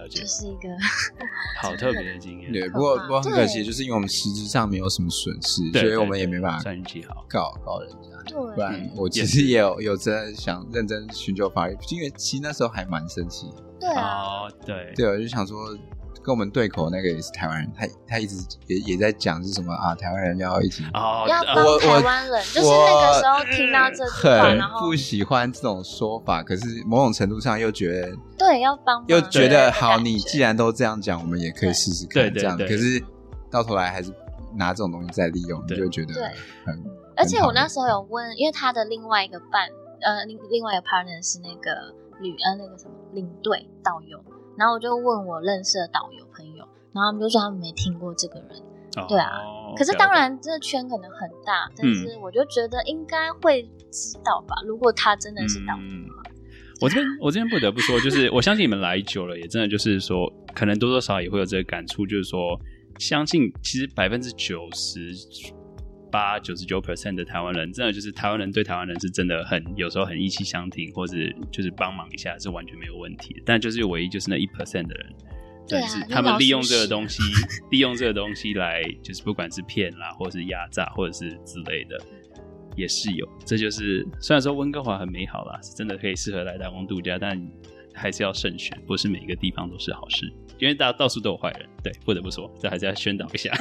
了解就，是一个 好特别的经验。对，不过不过很可惜，就是因为我们实质上没有什么损失，所以我们也没办法算运气好。告告人家。对不，然我其实也有有真的想认真寻求法律，因为其实那时候还蛮生气。对啊，哦，对，对，我就想说，跟我们对口那个也是台湾人，他他一直也也在讲是什么啊，台湾人要一起。哦，要帮台湾人，就是那个时候听到这句话，很然后不喜欢这种说法，可是某种程度上又觉得对要帮，又觉得好，你既然都这样讲，我们也可以试试看这样。可是到头来还是拿这种东西在利用，你就觉得对很。而且我那时候有问，因为他的另外一个伴，呃，另另外一个 partner 是那个旅呃那个什么领队导游，然后我就问我认识的导游朋友，然后他们就说他们没听过这个人。哦对啊可是当然，这个圈可能很大，但是我就觉得应该会知道吧。如果他真的是导游嗯的话，我这边我这边不得不说，就是我相信你们来久了，也真的就是说，可能多多少少也会有这个感触，就是说，相信其实百分之九十八、九十九 percent 的台湾人，真的就是台湾人对台湾人是真的很有时候很意气相挺，或者就是帮忙一下是完全没有问题的。但就是唯一就是那一 percent 的人。对啊就是他们利用这个东西，利用这个东西来，就是不管是骗啦，或者是压榨，或者是之类的，也是有。这就是虽然说温哥华很美好啦，是真的可以适合来打工度假，但还是要慎选，不是每一个地方都是好事，因为大家到处都有坏人。对，不得不说，这还是要宣导一下。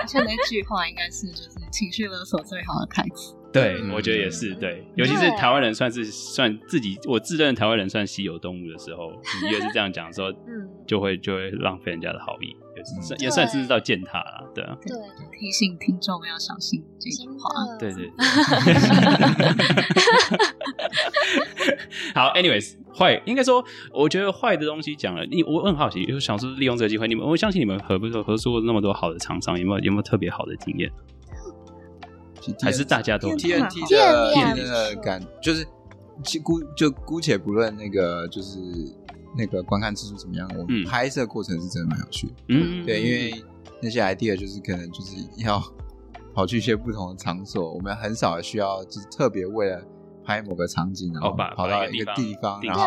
而且那句话应该是就是情绪勒索最好的开始。对，嗯我觉得也是对，尤其是台湾人算是算自己，我自认台湾人算稀有动物的时候，你越是这样讲的时候，嗯，就会就会浪费人家的好意，也算嗯也算是到践踏了，对啊。对，提醒听众要小心这句话。对对。好，anyways，坏应该说，我觉得坏的东西讲了，你我我很好奇，就是想说利用这个机会，你们我相信你们合不合作过那么多好的厂商，有没有有没有特别好的经验？还是大家都 TNT 电的力还 TNT 的感，就是其姑就姑且不论那个就是那个观看次数怎么样，我嗯们拍摄过程是真的蛮有趣的。嗯，对，因为那些 idea 就是可能就是要跑去一些不同的场所，我们很少需要就是特别为了拍某个场景，然后跑到一个地地方，然后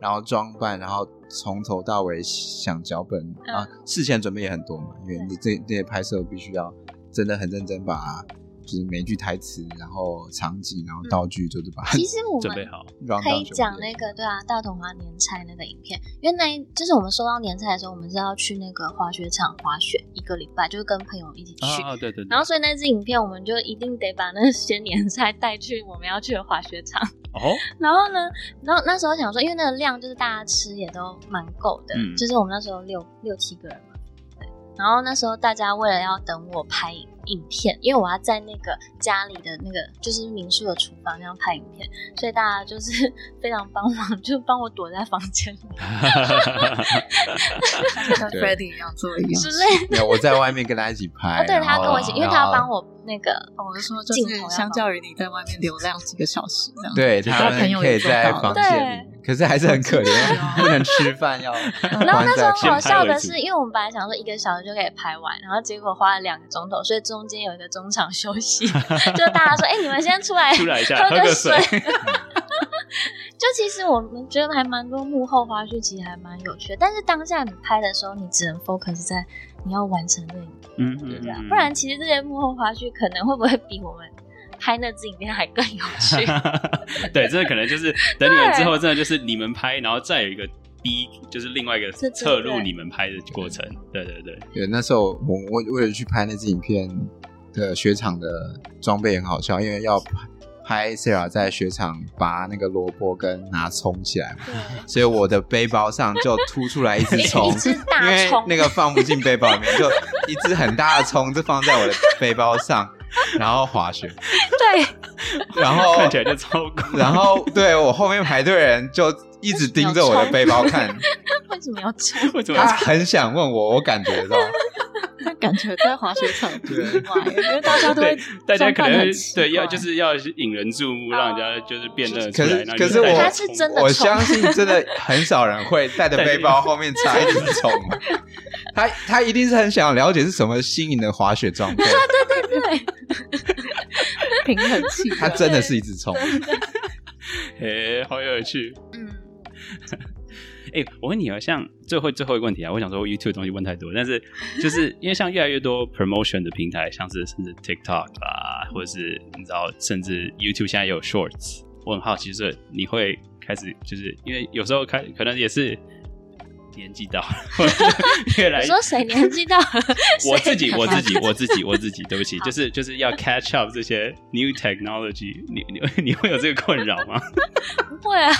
然后装扮，然后从头到尾想脚本嗯。啊，事前准备也很多嘛，因为你这这些拍摄必须要真的很认真把。就是每一句台词，然后场景，然后道具，就是把它其实我们准备好，可以讲那个对啊，大同华年菜那个影片，因为那一就是我们收到年菜的时候，我们是要去那个滑雪场滑雪一个礼拜，就是跟朋友一起去。啊，对对对，然后所以那支影片我们就一定得把那些年菜带去我们要去的滑雪场。哦，然后呢，然后那时候想说，因为那个量就是大家吃也都蛮够的，嗯就是我们那时候六六七个人嘛，对。然后那时候大家为了要等我拍影片，因为我要在那个家里的那个就是民宿的厨房那样拍影片，所以大家就是 非常帮忙，就帮我躲在房间里 跟对 Freddie 一样做一样之。类的。没有，我在外面跟他一起拍。哦，对，他跟我一起，因为他要帮。我那个哦我是说，就是镜头相较于你在外面流浪几个小时这样，对他朋友可以也在房间里，可是还是很可怜，不能吃饭，要 然后那时候好笑的是，因为我们本来想说一个小时就可以拍完，然后结果花了两个钟头，所以中间有一个中场休息，就大家说：“哎、你们先出来出来一下，喝个喝个水。就其实我们觉得还蛮多幕后花絮，其实还蛮有趣的。但是当下你拍的时候，你只能 focus 在你要完成那影片，嗯对不对不然其实这些幕后花絮可能会不会比我们拍那支影片还更有趣？对，这个可能就是 等你们之后，真的就是你们拍，然后再有一个 B，就是另外一个侧录你们拍的过程。对对对，对，那时候我我为了去拍那支影片的雪场的装备很好笑，因为要拍拍 Sarah 在雪场拔那个萝卜跟拿葱起来嘛，所以我的背包上就凸出来一只葱一只大因为那个放不进背包里面，就一只很大的葱就放在我的背包上，然后滑雪，对，然后 看起来就超酷。然后对我后面排队的人就一直盯着我的背包看，为什么要冲？为什么他很想问我，我感觉到。他感觉在滑雪场不 对意外，因为大家都大家可能对要就是要引人注目，让人家就是辨认出来。可是可我是我是真的我相信真的很少人会带着背包后面插一只虫。他他一定是很想了解是什么新颖的滑雪装备，对对对，平衡器。他真的是一只虫。诶，好有趣。嗯，哎、我问你啊，像最后最后一个问题啊，我想说 YouTube 的东西问太多，但是就是 因为像越来越多 promotion 的平台，像是甚至 TikTok 啦，或者是你知道，甚至 YouTube 现在也有 Shorts，我很好奇，就是你会开始就是因为有时候开可能也是年纪到了，越来你说谁年纪到了？我自己，我自己，我自己，我自己，对不起，就是就是要 catch up 这些 new technology，你你 你会有这个困扰吗？不会啊，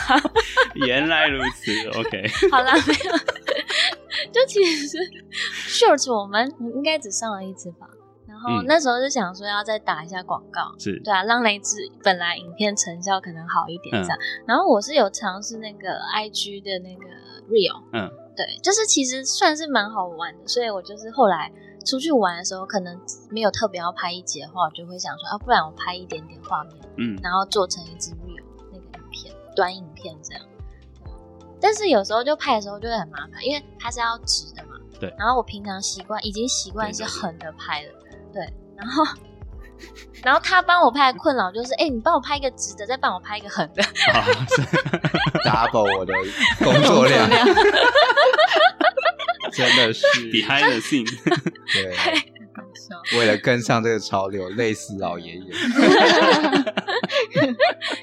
原来如此，OK，好啦，没有。就其实 Shorts 我们应该只上了一次吧，然后嗯。那时候就想说要再打一下广告，是。对啊，让那一支本来影片成效可能好一点嗯这样。然后我是有尝试那个 IG 的那个 Real，嗯，对，就是其实算是蛮好玩的，所以我就是后来出去玩的时候，可能没有特别要拍一集的话，我就会想说啊，不然我拍一点点画面，嗯，然后做成一支 Real 那个影片，短影片这样。但是有时候就拍的时候就会很麻烦，因为它是要直的嘛。对然后我平常习惯已经习惯是横的拍了，对。然后，然后他帮我拍的困扰就是，哎、你帮我拍一个直的，再帮我拍一个横的。double 我的工作量，真的是 behind the scene，对，搞笑。为了跟上这个潮流，累死老爷爷。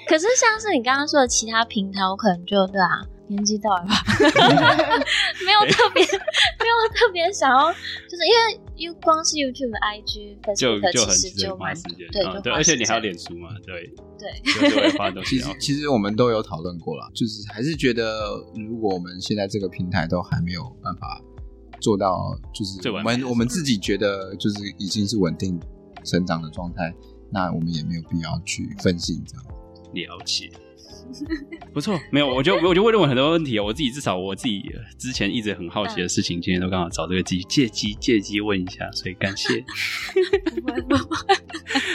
可是像是你刚刚说的其他平台，我可能就对啊，年纪到了吧，没有特别没有特别想要，就是因为因为光是 YouTube、IG、就 Facebook 就很其实就蛮时间，对，嗯对，而且你还有脸书嘛，对，对，就就会花东西 其实其实我们都有讨论过了，就是还是觉得，如果我们现在这个平台都还没有办法做到，就是我们我们自己觉得就是已经是稳定成长的状态，那我们也没有必要去分心这样。了解。不错，没有，我就我就会问很多问题哦。我自己至少我自己呃之前一直很好奇的事情，今天都刚好找这个机借机借机问一下，所以感谢。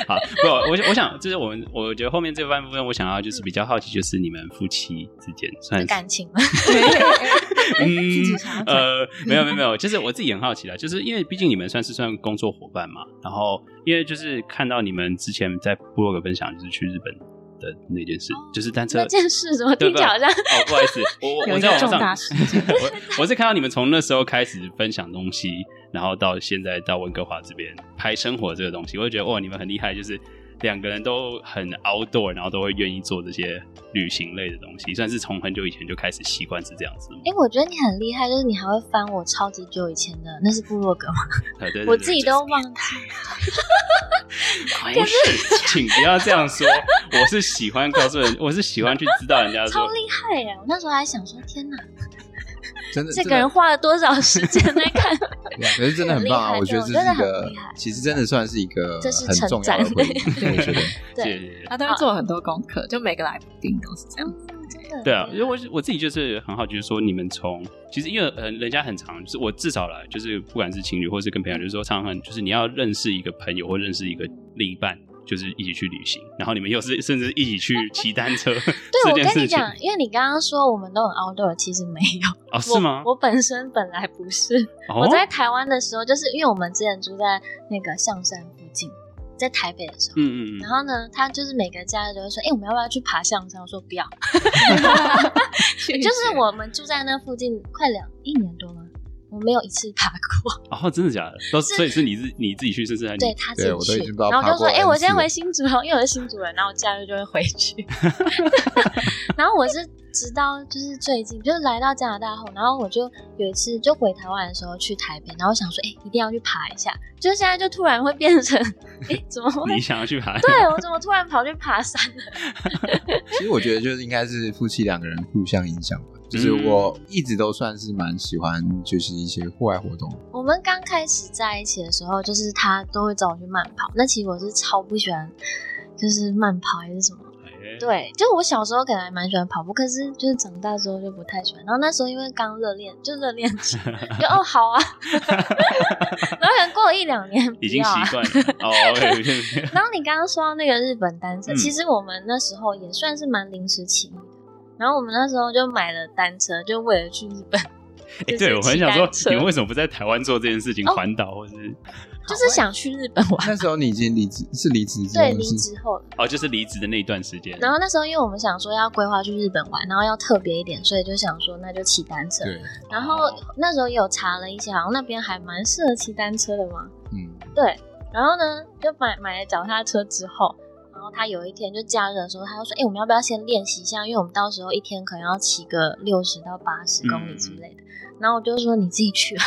好，不，我我想就是我们，我觉得后面这半部分，我想要就是比较好奇，就是你们夫妻之间算是感情吗，嗯呃，没有没有没有，就是我自己很好奇啦，就是因为毕竟你们算是算工作伙伴嘛，然后因为就是看到你们之前在部落格分享，就是去日本的那件事，就是单车那件事怎么听起来好像哦，不好意思，我我在网上，我我是看到你们从那时候开始分享东西，然后到现在到温哥华这边拍生活这个东西，我就觉得哇，你们很厉害，就是两个人都很 outdoor，然后都会愿意做这些旅行类的东西，算是从很久以前就开始习惯是这样子吗？哎、我觉得你很厉害，就是你还会翻我超级久以前的，那是部落格吗？呃对对对 我自己都忘记。不是，请不要这样说。我是喜欢告诉人，我是喜欢去知道人家说，超厉害耶！我那时候还想说，天哪，真的，这个人花了多少时间在 看？可是真的很棒啊！很厉害我觉得这真的是一个其实真的算是一个这是很重要的称回忆。我觉得 对，谢谢。他都会做很多功课，就每个来宾都是这样。对啊，因为我我自己就是很好奇，就是说你们从其实因为呃人家很长就是我至少啦，就是不管是情侣或是跟朋友，就是说常常就是你要认识一个朋友或认识一个另一半，就是一起去旅行，然后你们又是甚至一起去 骑单车对，我跟你讲，因为你刚刚说我们都很 outdoor，其实没有，哦是吗？我？我本身本来不是，哦我在台湾的时候，就是因为我们之前住在那个象山附近，在台北的时候。嗯嗯嗯，然后呢，他就是每个假日都会说：“哎、我们要不要去爬象山？”我说：“不要。”就是我们住在那附近快两一年多吗？我没有一次爬过。哦真的假的？都是所以是你自你自己去，试试还你对他自己去然后就说：“爬过哎、我先回新竹哦，因为我是新竹人，然后我假日就会回去。”然后我是直到就是最近，就是来到加拿大后，然后我就有一次就回台湾的时候去台北，然后我想说：“哎、一定要去爬一下。”就现在就突然会变成：“哎、怎么会你？想要去爬？对我怎么突然跑去爬山了？” 其实我觉得就是应该是夫妻两个人互相影响吧。就是嗯我一直都算是蛮喜欢，就是一些户外活动。我们刚开始在一起的时候，就是他都会找我去慢跑，那其实我是超不喜欢，就是慢跑还是什么。哎，对，就我小时候可能还蛮喜欢跑步，可是就是长大之后就不太喜欢。然后那时候因为刚热恋，就热恋期，就哦好啊，然后可能过了一两年，已经习惯了。哦 然后你刚刚说到那个日本单车，嗯其实我们那时候也算是蛮临时起。然后我们那时候就买了单车，就为了去日本。哎、就是对我很想说你们为什么不在台湾做这件事情，哦环岛或是就是想去日本玩。那时候你已经离职，是离职对，离职后了。哦，就是离职的那一段时间？然后那时候，因为我们想说要规划去日本玩，然后要特别一点，所以就想说那就骑单车。对，然后哦那时候有查了一些，好像那边还蛮适合骑单车的嘛。嗯，对，然后呢，就买买了脚踏车之后，然后他有一天就假日的时候，他就说：“哎、我们要不要先练习一下？因为我们到时候一天可能要骑个六十到八十公里之类的。然后我就说：“你自己去啊。”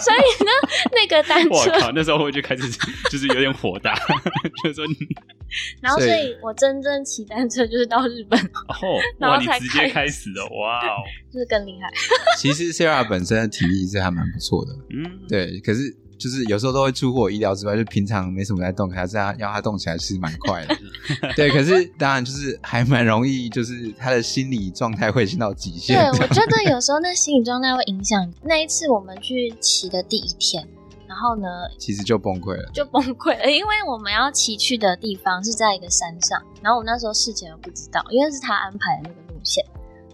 所以呢，那个单车，我靠，那时候我就开始就是有点火大，就是说你 然后所所以我真正骑单车就是到日本，哦，然，后才你直接开开始的，哇哦，就是更厉害。其实 Sarah 本身的体力是还蛮不错的，嗯，对，可是就是有时候都会出乎我意料之外，就平常没什么在动，可是他要他动起来其实蛮快的，对，可是当然就是还蛮容易，就是他的心理状态会先到极限对，我觉得有时候那心理状态会影响。那一次我们去骑的第一天，然后呢其实就崩溃了。就崩溃了，因为我们要骑去的地方是在一个山上，然后我那时候事前又不知道，因为是他安排的那个路线。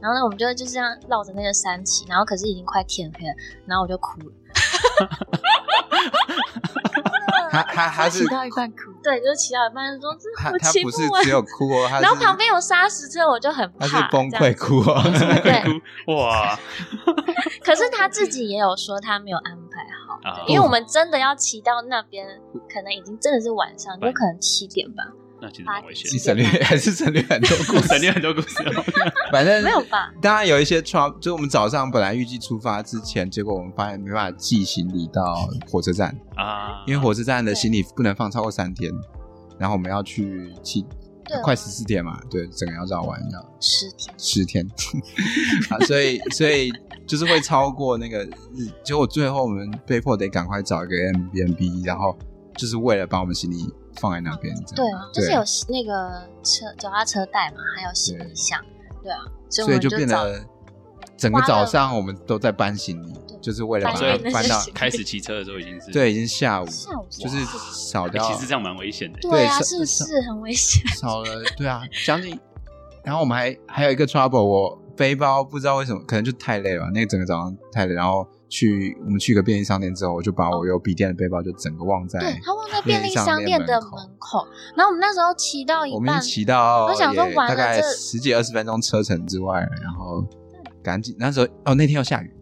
然后呢，我们就就这样绕着那个山骑，然后可是已经快天黑了，然后我就哭了。他他他是骑到一半哭，对，就是骑到一半说这他我骑他不是只有哭哦，他然后旁边有砂石车，我就很怕，他是崩溃哭哦，对，哭哇。可是他自己也有说他没有安排好，啊因为我们真的要骑到那边，可能已经真的是晚上，就可能七点吧，那其实蛮危险你省略 还是省略很多故，事，省略很多故事哦。反正没有吧？当然有一些 trouble，就是我们早上本来预计出发之前，结果我们发现没办法寄行李到火车站，啊，因为火车站的行李不能放超过三天，然后我们要去七对快十四天嘛，对，整个要绕完要十天，十天 啊，所以所以就是会超过那个日，结果最后我们被迫得赶快找一个 M B N B，然后就是为了把我们行李放在那边，对啊，就是有那个车脚踏车带嘛，还有行李箱，对啊，所以我所以就们就变得整个早上我们都在搬行李，就是为了把搬所以它搬到开始骑车的时候已经是对，已经下午，下午就是哇少掉，其实这样蛮危险的。对啊，是不是很危险，少了，对啊，将近。然后我们还还有一个 trouble，我背包不知道为什么，可能就太累了，那个整个早上太累，然后去我们去个便利商店之后，我就把我有笔电的背包就整个忘在，对他忘在便利商店的门口，然后我们那时候骑到一半我们已经，骑到我想说完了大概十几二十分钟车程之外，然后赶紧那时候哦那天要下雨，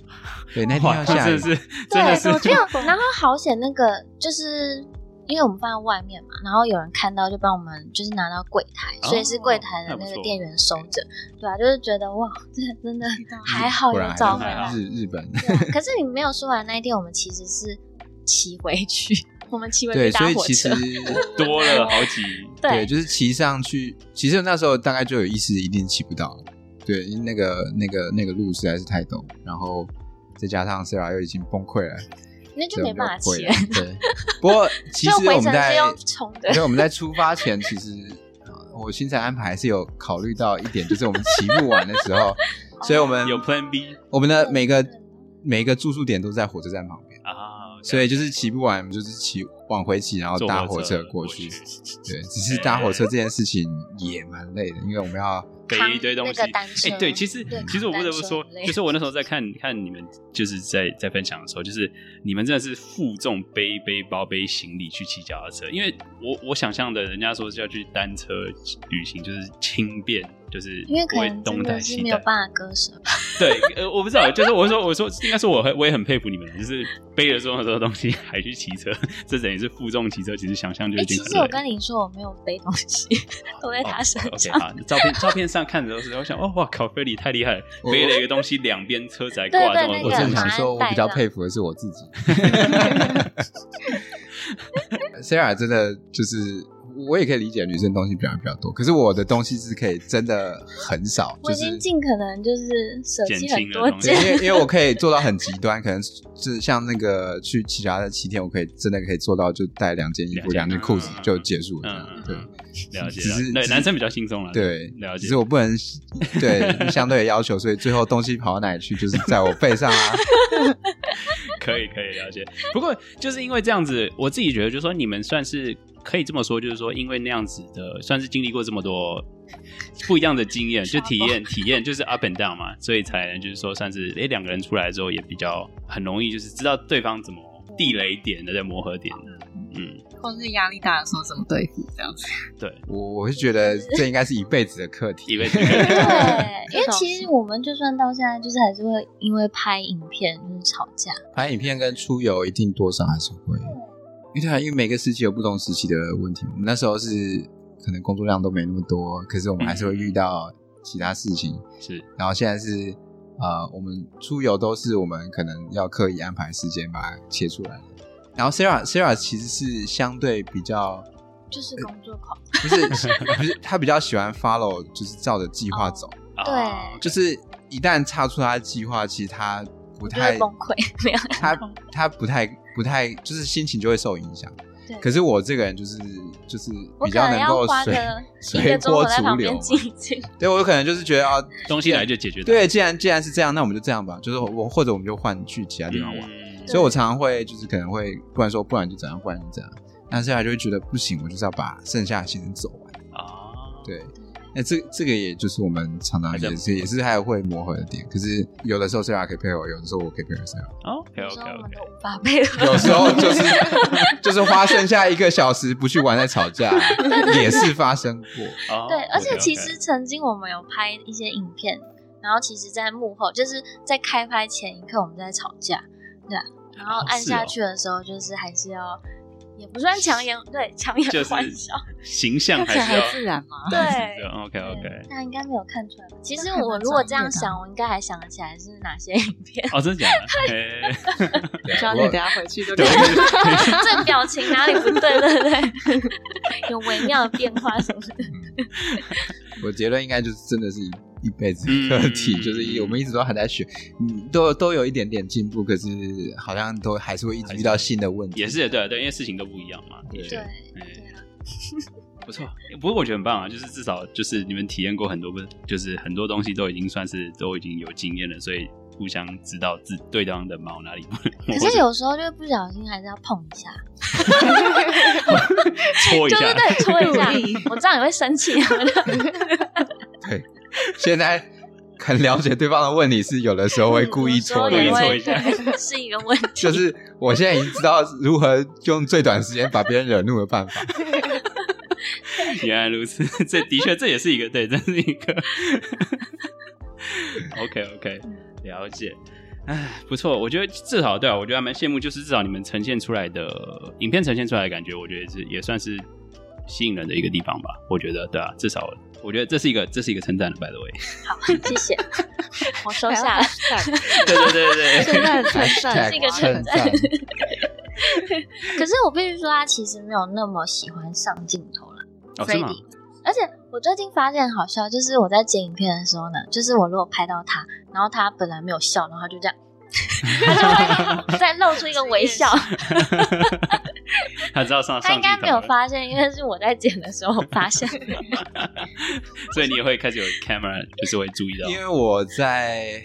对那天，要下雨是真的是对，我就然后好险那个就是。因为我们放在外面嘛，然后有人看到就帮我们就是拿到柜台，哦所以是柜台的那个店员收着，对啊，就是觉得哇，这真的还好有果然找回来还是。日日本。对啊可是你没有说完那一天，我们其实是骑回去，我们骑回，去搭火所以其实车。多了好几对，就是骑上去，其实那时候大概就有意思，一定骑不到。对，因为那个那个那个路实在是太陡，然后再加上 Sarah 又已经崩溃了，那就没办法骑。对，不过其实我们在因为我们在出发前，其实呃我行程安排还是有考虑到一点，就是我们骑不完的时候，所以我们有 Plan B 我们的每个每一个住宿点都在火车站旁边，啊，所以就是骑不完，我们就是骑往回骑，然后搭火车过。去对，只是搭火车这件事情也蛮累的，因为我们要背一堆东西。哎、对，其实其实我不得不说就是我那时候在看 看你们，就是在在分享的时候，就是你们真的是负重背背包背行李去骑脚踏车，因为我我想象的，人家说是要去单车旅行，就是轻便，就是因为可能真东带西没有。办法割舍。对，呃，我不知道，就是我说我说，应该是我很我也很佩服你们，就是背着这么多东西还去骑车，这等于是负重骑车，其实想象就哎、已经很累。其实我跟你说，我没有背东西，都在他身哦 OK，上。好，照片照片上看着都是，我想，哦，哇靠，菲利太厉害了，背了一个东西，两边车子还对挂这么我正想说，我比较佩服的是我自己。Sarah 真的就是，我也可以理解女生东西比较比较多，可是我的东西是可以真的很少，我就是已经尽可能就是舍弃很多因为因为我可以做到很极端，可能是像那个去其他的七天，我可以真的可以做到就带两件衣服、两两件件裤子嗯就结束了。对了解，只是对男生比较轻松了，对，了解只是。我不能对相对的要求，所以最后东西跑到哪里去，就是在我背上啊。可以可以了解。不过就是因为这样子，我自己觉得，就是说你们算是可以这么说，就是说因为那样子的，算是经历过这么多不一样的经验，就体验 体验就是 up and down 嘛，所以才能就是说算是诶两个人出来之后也比较很容易就是知道对方怎么地雷点的在磨合点，嗯，或者是压力大的时候怎么对付这样子。对，我我是觉得这应该是一辈子的课题，一辈子 对，因为其实我们就算到现在，就是还是会因为拍影片就是吵架。拍影片跟出游一定多少还是会，因为对啊，因为每个时期有不同时期的问题。我们那时候是可能工作量都没那么多，可是我们还是会遇到其他事情。是然后现在是呃，我们出游都是我们可能要刻意安排时间把它切出来的。然后 Sarah Sarah 其实是相对比较就是工作狂，不是不是，他比较喜欢 follow，就是照着计划走。啊对就是一旦差出他的计划，其实他不太崩溃。没有，他他不太不太，就是心情就会受影响。对可是我这个人就是就是比较能够随随波逐流。对我有可能就是觉得啊，东西来就解决，对，既然既然是这样，那我们就这样吧。就是我或者我们就换去其他地方玩。嗯所以我常常会就是可能会，不然说不然就怎样，不然就这样。但是他就会觉得不行，我就是要把剩下的行程走完。啊，对，那这这个也就是我们常常也是也是还有会磨合的点。可是有的时候 Sarah 可以配合，有的时候我可以配合 Sarah。OK 有时 OK 候我们 OK，都无法配合。有时候就是 就是花剩下一个小时不去玩在吵架，也是发生过。哦对，而且其实曾经我们有拍一些影片，然后其实，在幕后就是在开拍前一刻我们在吵架，对啊，然后按下去的时候，就是还是要，也不算强颜，对，强颜就是欢笑，形象还是要还自然吗？对。OK OK，大家应该没有看出来吧。其实我如果这样想，我应该还想得起来是哪些影片，哦，真的假的？希望你我等下回去就可 对以。这表情哪里不对，对不对？有微妙的变化什么的。我结论应该就是真的是一一辈子的课题，嗯就是我们一直都还在学，嗯，都都有一点点进步，可是好像都还是会一直遇到新的问题。也是对对，因为事情都不一样嘛，的确对，哎对啊，不错。不过我觉得很棒啊，就是至少就是你们体验过很多，不就是很多东西都已经算是都已经有经验了，所以互相知道自对方的毛哪里不。可是有时候就是不小心还是要碰一下，搓一下，就是对搓一下。我知道你会生气，对，现在很了解对方的问题，是有的时候会故意错故意有时候也戳一下是一个问题。就是我现在已经知道如何用最短时间把别人惹怒的办法。原来如此，这的确这也是一个对，这是一个 OK OK 了解。哎，不错，我觉得至少对啊，我觉得还蛮羡慕，就是至少你们呈现出来的影片呈现出来的感觉，我觉得是也算是吸引人的一个地方吧。我觉得对啊，至少我觉得这是一个这是一个称赞的，by the way。好，谢谢，我收下了。对对对对对，现在的称赞是一个称 称赞赞，可是我必须说，他其实没有那么喜欢上镜头了。哦是吗？Freddy 而且我最近发现好笑，就是我在剪影片的时候呢，就是我如果拍到他，然后他本来没有笑，然后他就这样，再露出一个微笑。他知道上他应该没有发现，因为是我在剪的时候发现的。所以你也会开始有 camera，就是会注意到因为我在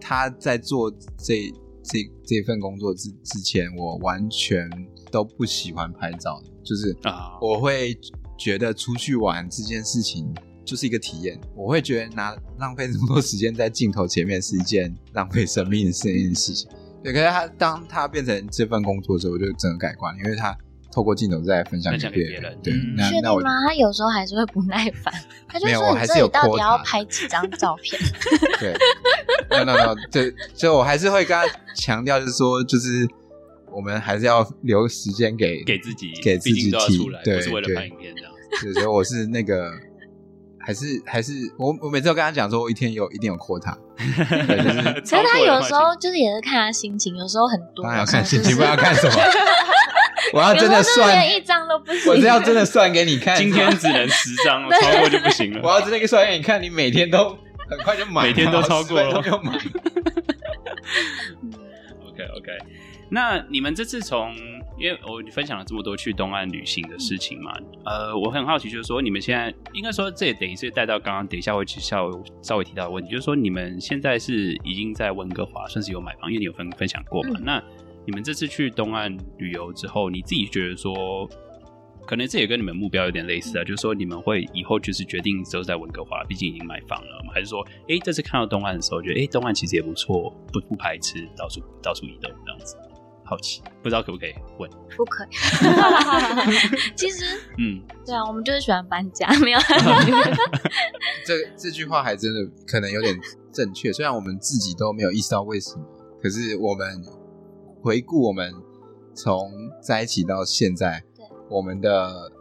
他在做这这这份工作之之前，我完全都不喜欢拍照的，就是啊，我会觉得出去玩这件事情就是一个体验，我会觉得拿浪费这么多时间在镜头前面是一件浪费生命的事情。对，可是他当他变成这份工作之后，我就整个改观了，因为他透过镜头再分享给别人。对，嗯。那那我确定吗？他有时候还是会不耐烦，他就说：“你我还是有这里到底要拍几张照片？对，no no no，对，所以我还是会跟他强调，就是说，就是我们还是要留时间给给自己，给自己提出来，对不是为了对。拍影片这样。对，所以我是那个，还是还是我我每次都跟他讲说，我一天有一定有 quota，对，就是？”可是他有时候就是也是看他心情，有时候很多，当然要看心情，就是不要看什么，我要真的算，一张都不行。我是要真的算给你看，今天只能十张，超过就不行了。我要真的算给你看，你每天都很快就满，每天都超过了10分钟就买。OK OK，那你们这次从，因为我分享了这么多去东岸旅行的事情嘛，呃，我很好奇，就是说你们现在应该说这也等于是带到刚刚等一下会去稍微稍微提到的问题，就是说你们现在是已经在温哥华算是有买房，因为你有分分享过嘛。嗯那你们这次去东岸旅游之后，你自己觉得说可能这也跟你们目标有点类似啊，就是说你们会以后就是决定都在温哥华，毕竟已经买房了嘛，还是说，哎，这次看到东岸的时候，觉得哎，东岸其实也不错，不不排斥到处到处移动这样子。好奇，不知道可不可以问？不可以。其实，嗯，对啊，我们就是喜欢搬家，没有。这这句话还真的可能有点正确，虽然我们自己都没有意识到为什么，可是我们回顾我们从在一起到现在，对我们的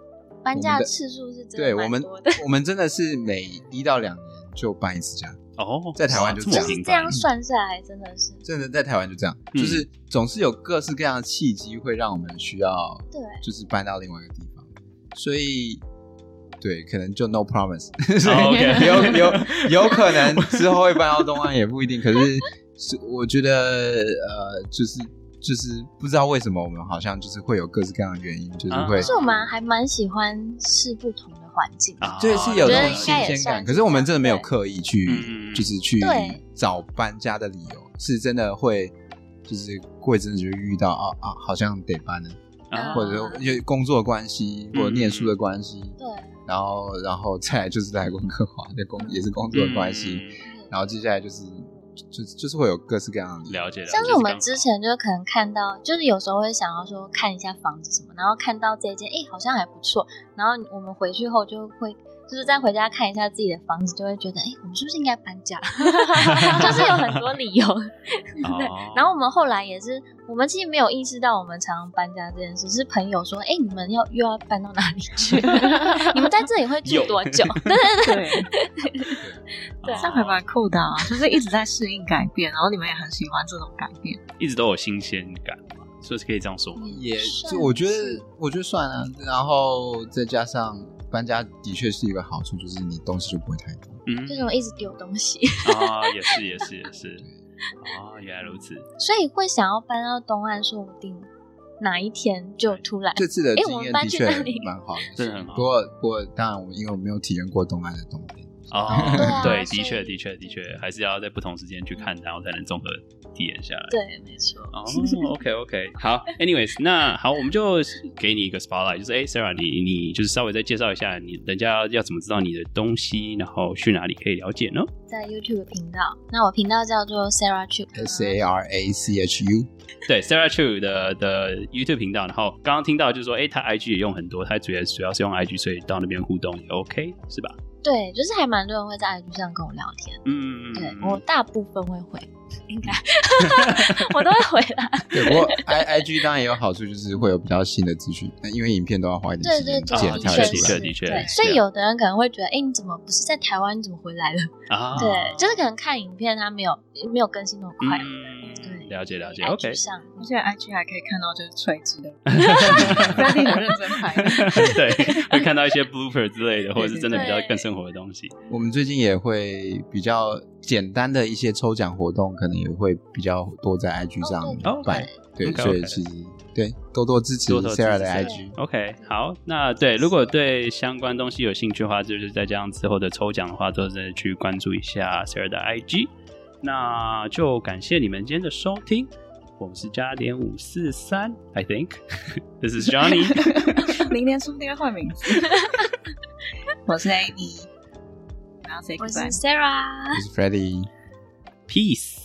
搬家的次数是真的对我们蛮多的。我们真的是每一到两年就搬一次家，哦，在台湾就哇这样这样算下来，真的是真的在台湾就这样，嗯就是总是有各式各样的契机会让我们需要对。就是搬到另外一个地方，所以对，可能就 no promise，有有有可能之后会搬到东岸，也不一定。可是是我觉得呃，就是就是不知道为什么我们好像就是会有各式各样的原因，就是会啊是我们还蛮喜欢试不同的环境。啊对是有我觉得这种新鲜感。可是我们真的没有刻意去嗯就是去找搬家的理由，是真的会就是会真的就遇到啊啊，好像得搬了。啊或者说因为工作关系，或者念书的关系，对，然后然后再来就是来温哥华的工也是工作的关系，然后接下来就是就就是会有各式各样的了解了解，像是我们之前就可能看到，就是有时候会想要说看一下房子什么，然后看到这一间，哎，好像还不错，然后我们回去后就会。就是再回家看一下自己的房子，就会觉得，哎，我们是不是应该搬家？就是有很多理由。对哦，然后我们后来也是，我们其实没有意识到我们常常搬家这件事，是朋友说，哎，你们要又要搬到哪里去？你们在这里会住多久？对对对，对，对这样还蛮酷的啊，就是一直在适应改变，然后你们也很喜欢这种改变。一直都有新鲜感嘛，所以可以这样说吗？也算就我觉得我觉得算了，然后再加上搬家的确是一个好处，就是你东西就不会太多。嗯。就是我一直丢东西，啊，也是也是也是，哦，原来如此，所以会想要搬到东岸，说不定哪一天就突然这次的诶我们搬经验的确去那里？蛮好的，真的很好不过不过当然我因为我没有体验过东岸的冬天，哦对的确的确的确，还是要在不同时间去看，然后才能综合体验下来。对，没错。哦，OK OK，好，anyways，那好，我们就给你一个 spotlight，就是哎，Sarah，你你就是稍微再介绍一下你，人家要怎么知道你的东西，然后去哪里可以了解呢？在 YouTube 频道，那我频道叫做 Sarah Chu，S A R A C H U，对，Sarah Chu 的的 YouTube 频道，然后刚刚听到就是说，哎，他 IG 也用很多，他主要主要是用 IG，所以到那边互动也 OK，是吧？对，就是还蛮多人会在 IG 上跟我聊天，嗯，对我大部分会回，应该 我都会回啦。对，不过 I I G 当然也有好处，就是会有比较新的资讯，那因为影片都要花一点时间对对对，啊的剪才确是会出来。的确对，所以有的人可能会觉得，哎，你怎么不是在台湾？你怎么回来了？啊，对，就是可能看影片，它没有没有更新那么快。嗯，对了解了解，OK，上而且 IG 还可以看到就是垂直的 e d y 很认真拍的。对，会看到一些 blooper 之类的，或者是真的比较对更生活的东西。我们最近也会比较简单的一些抽奖活动，可能也会比较多在 IG 上哦办。对，OK，OK 所以其实对多多支持多多支持 Sarah 的 IG。OK，好，那对，如果对相关东西有兴趣的话，就是在这样之后的抽奖的话，都是去关注一下 Sarah 的 IG。那就感谢你们今天的收听，我们是加点五四三，I think this is Johnny，明年说不定要换名字。我是 Amy，然后 say 我是。Sarah。我是 Freddie。peace。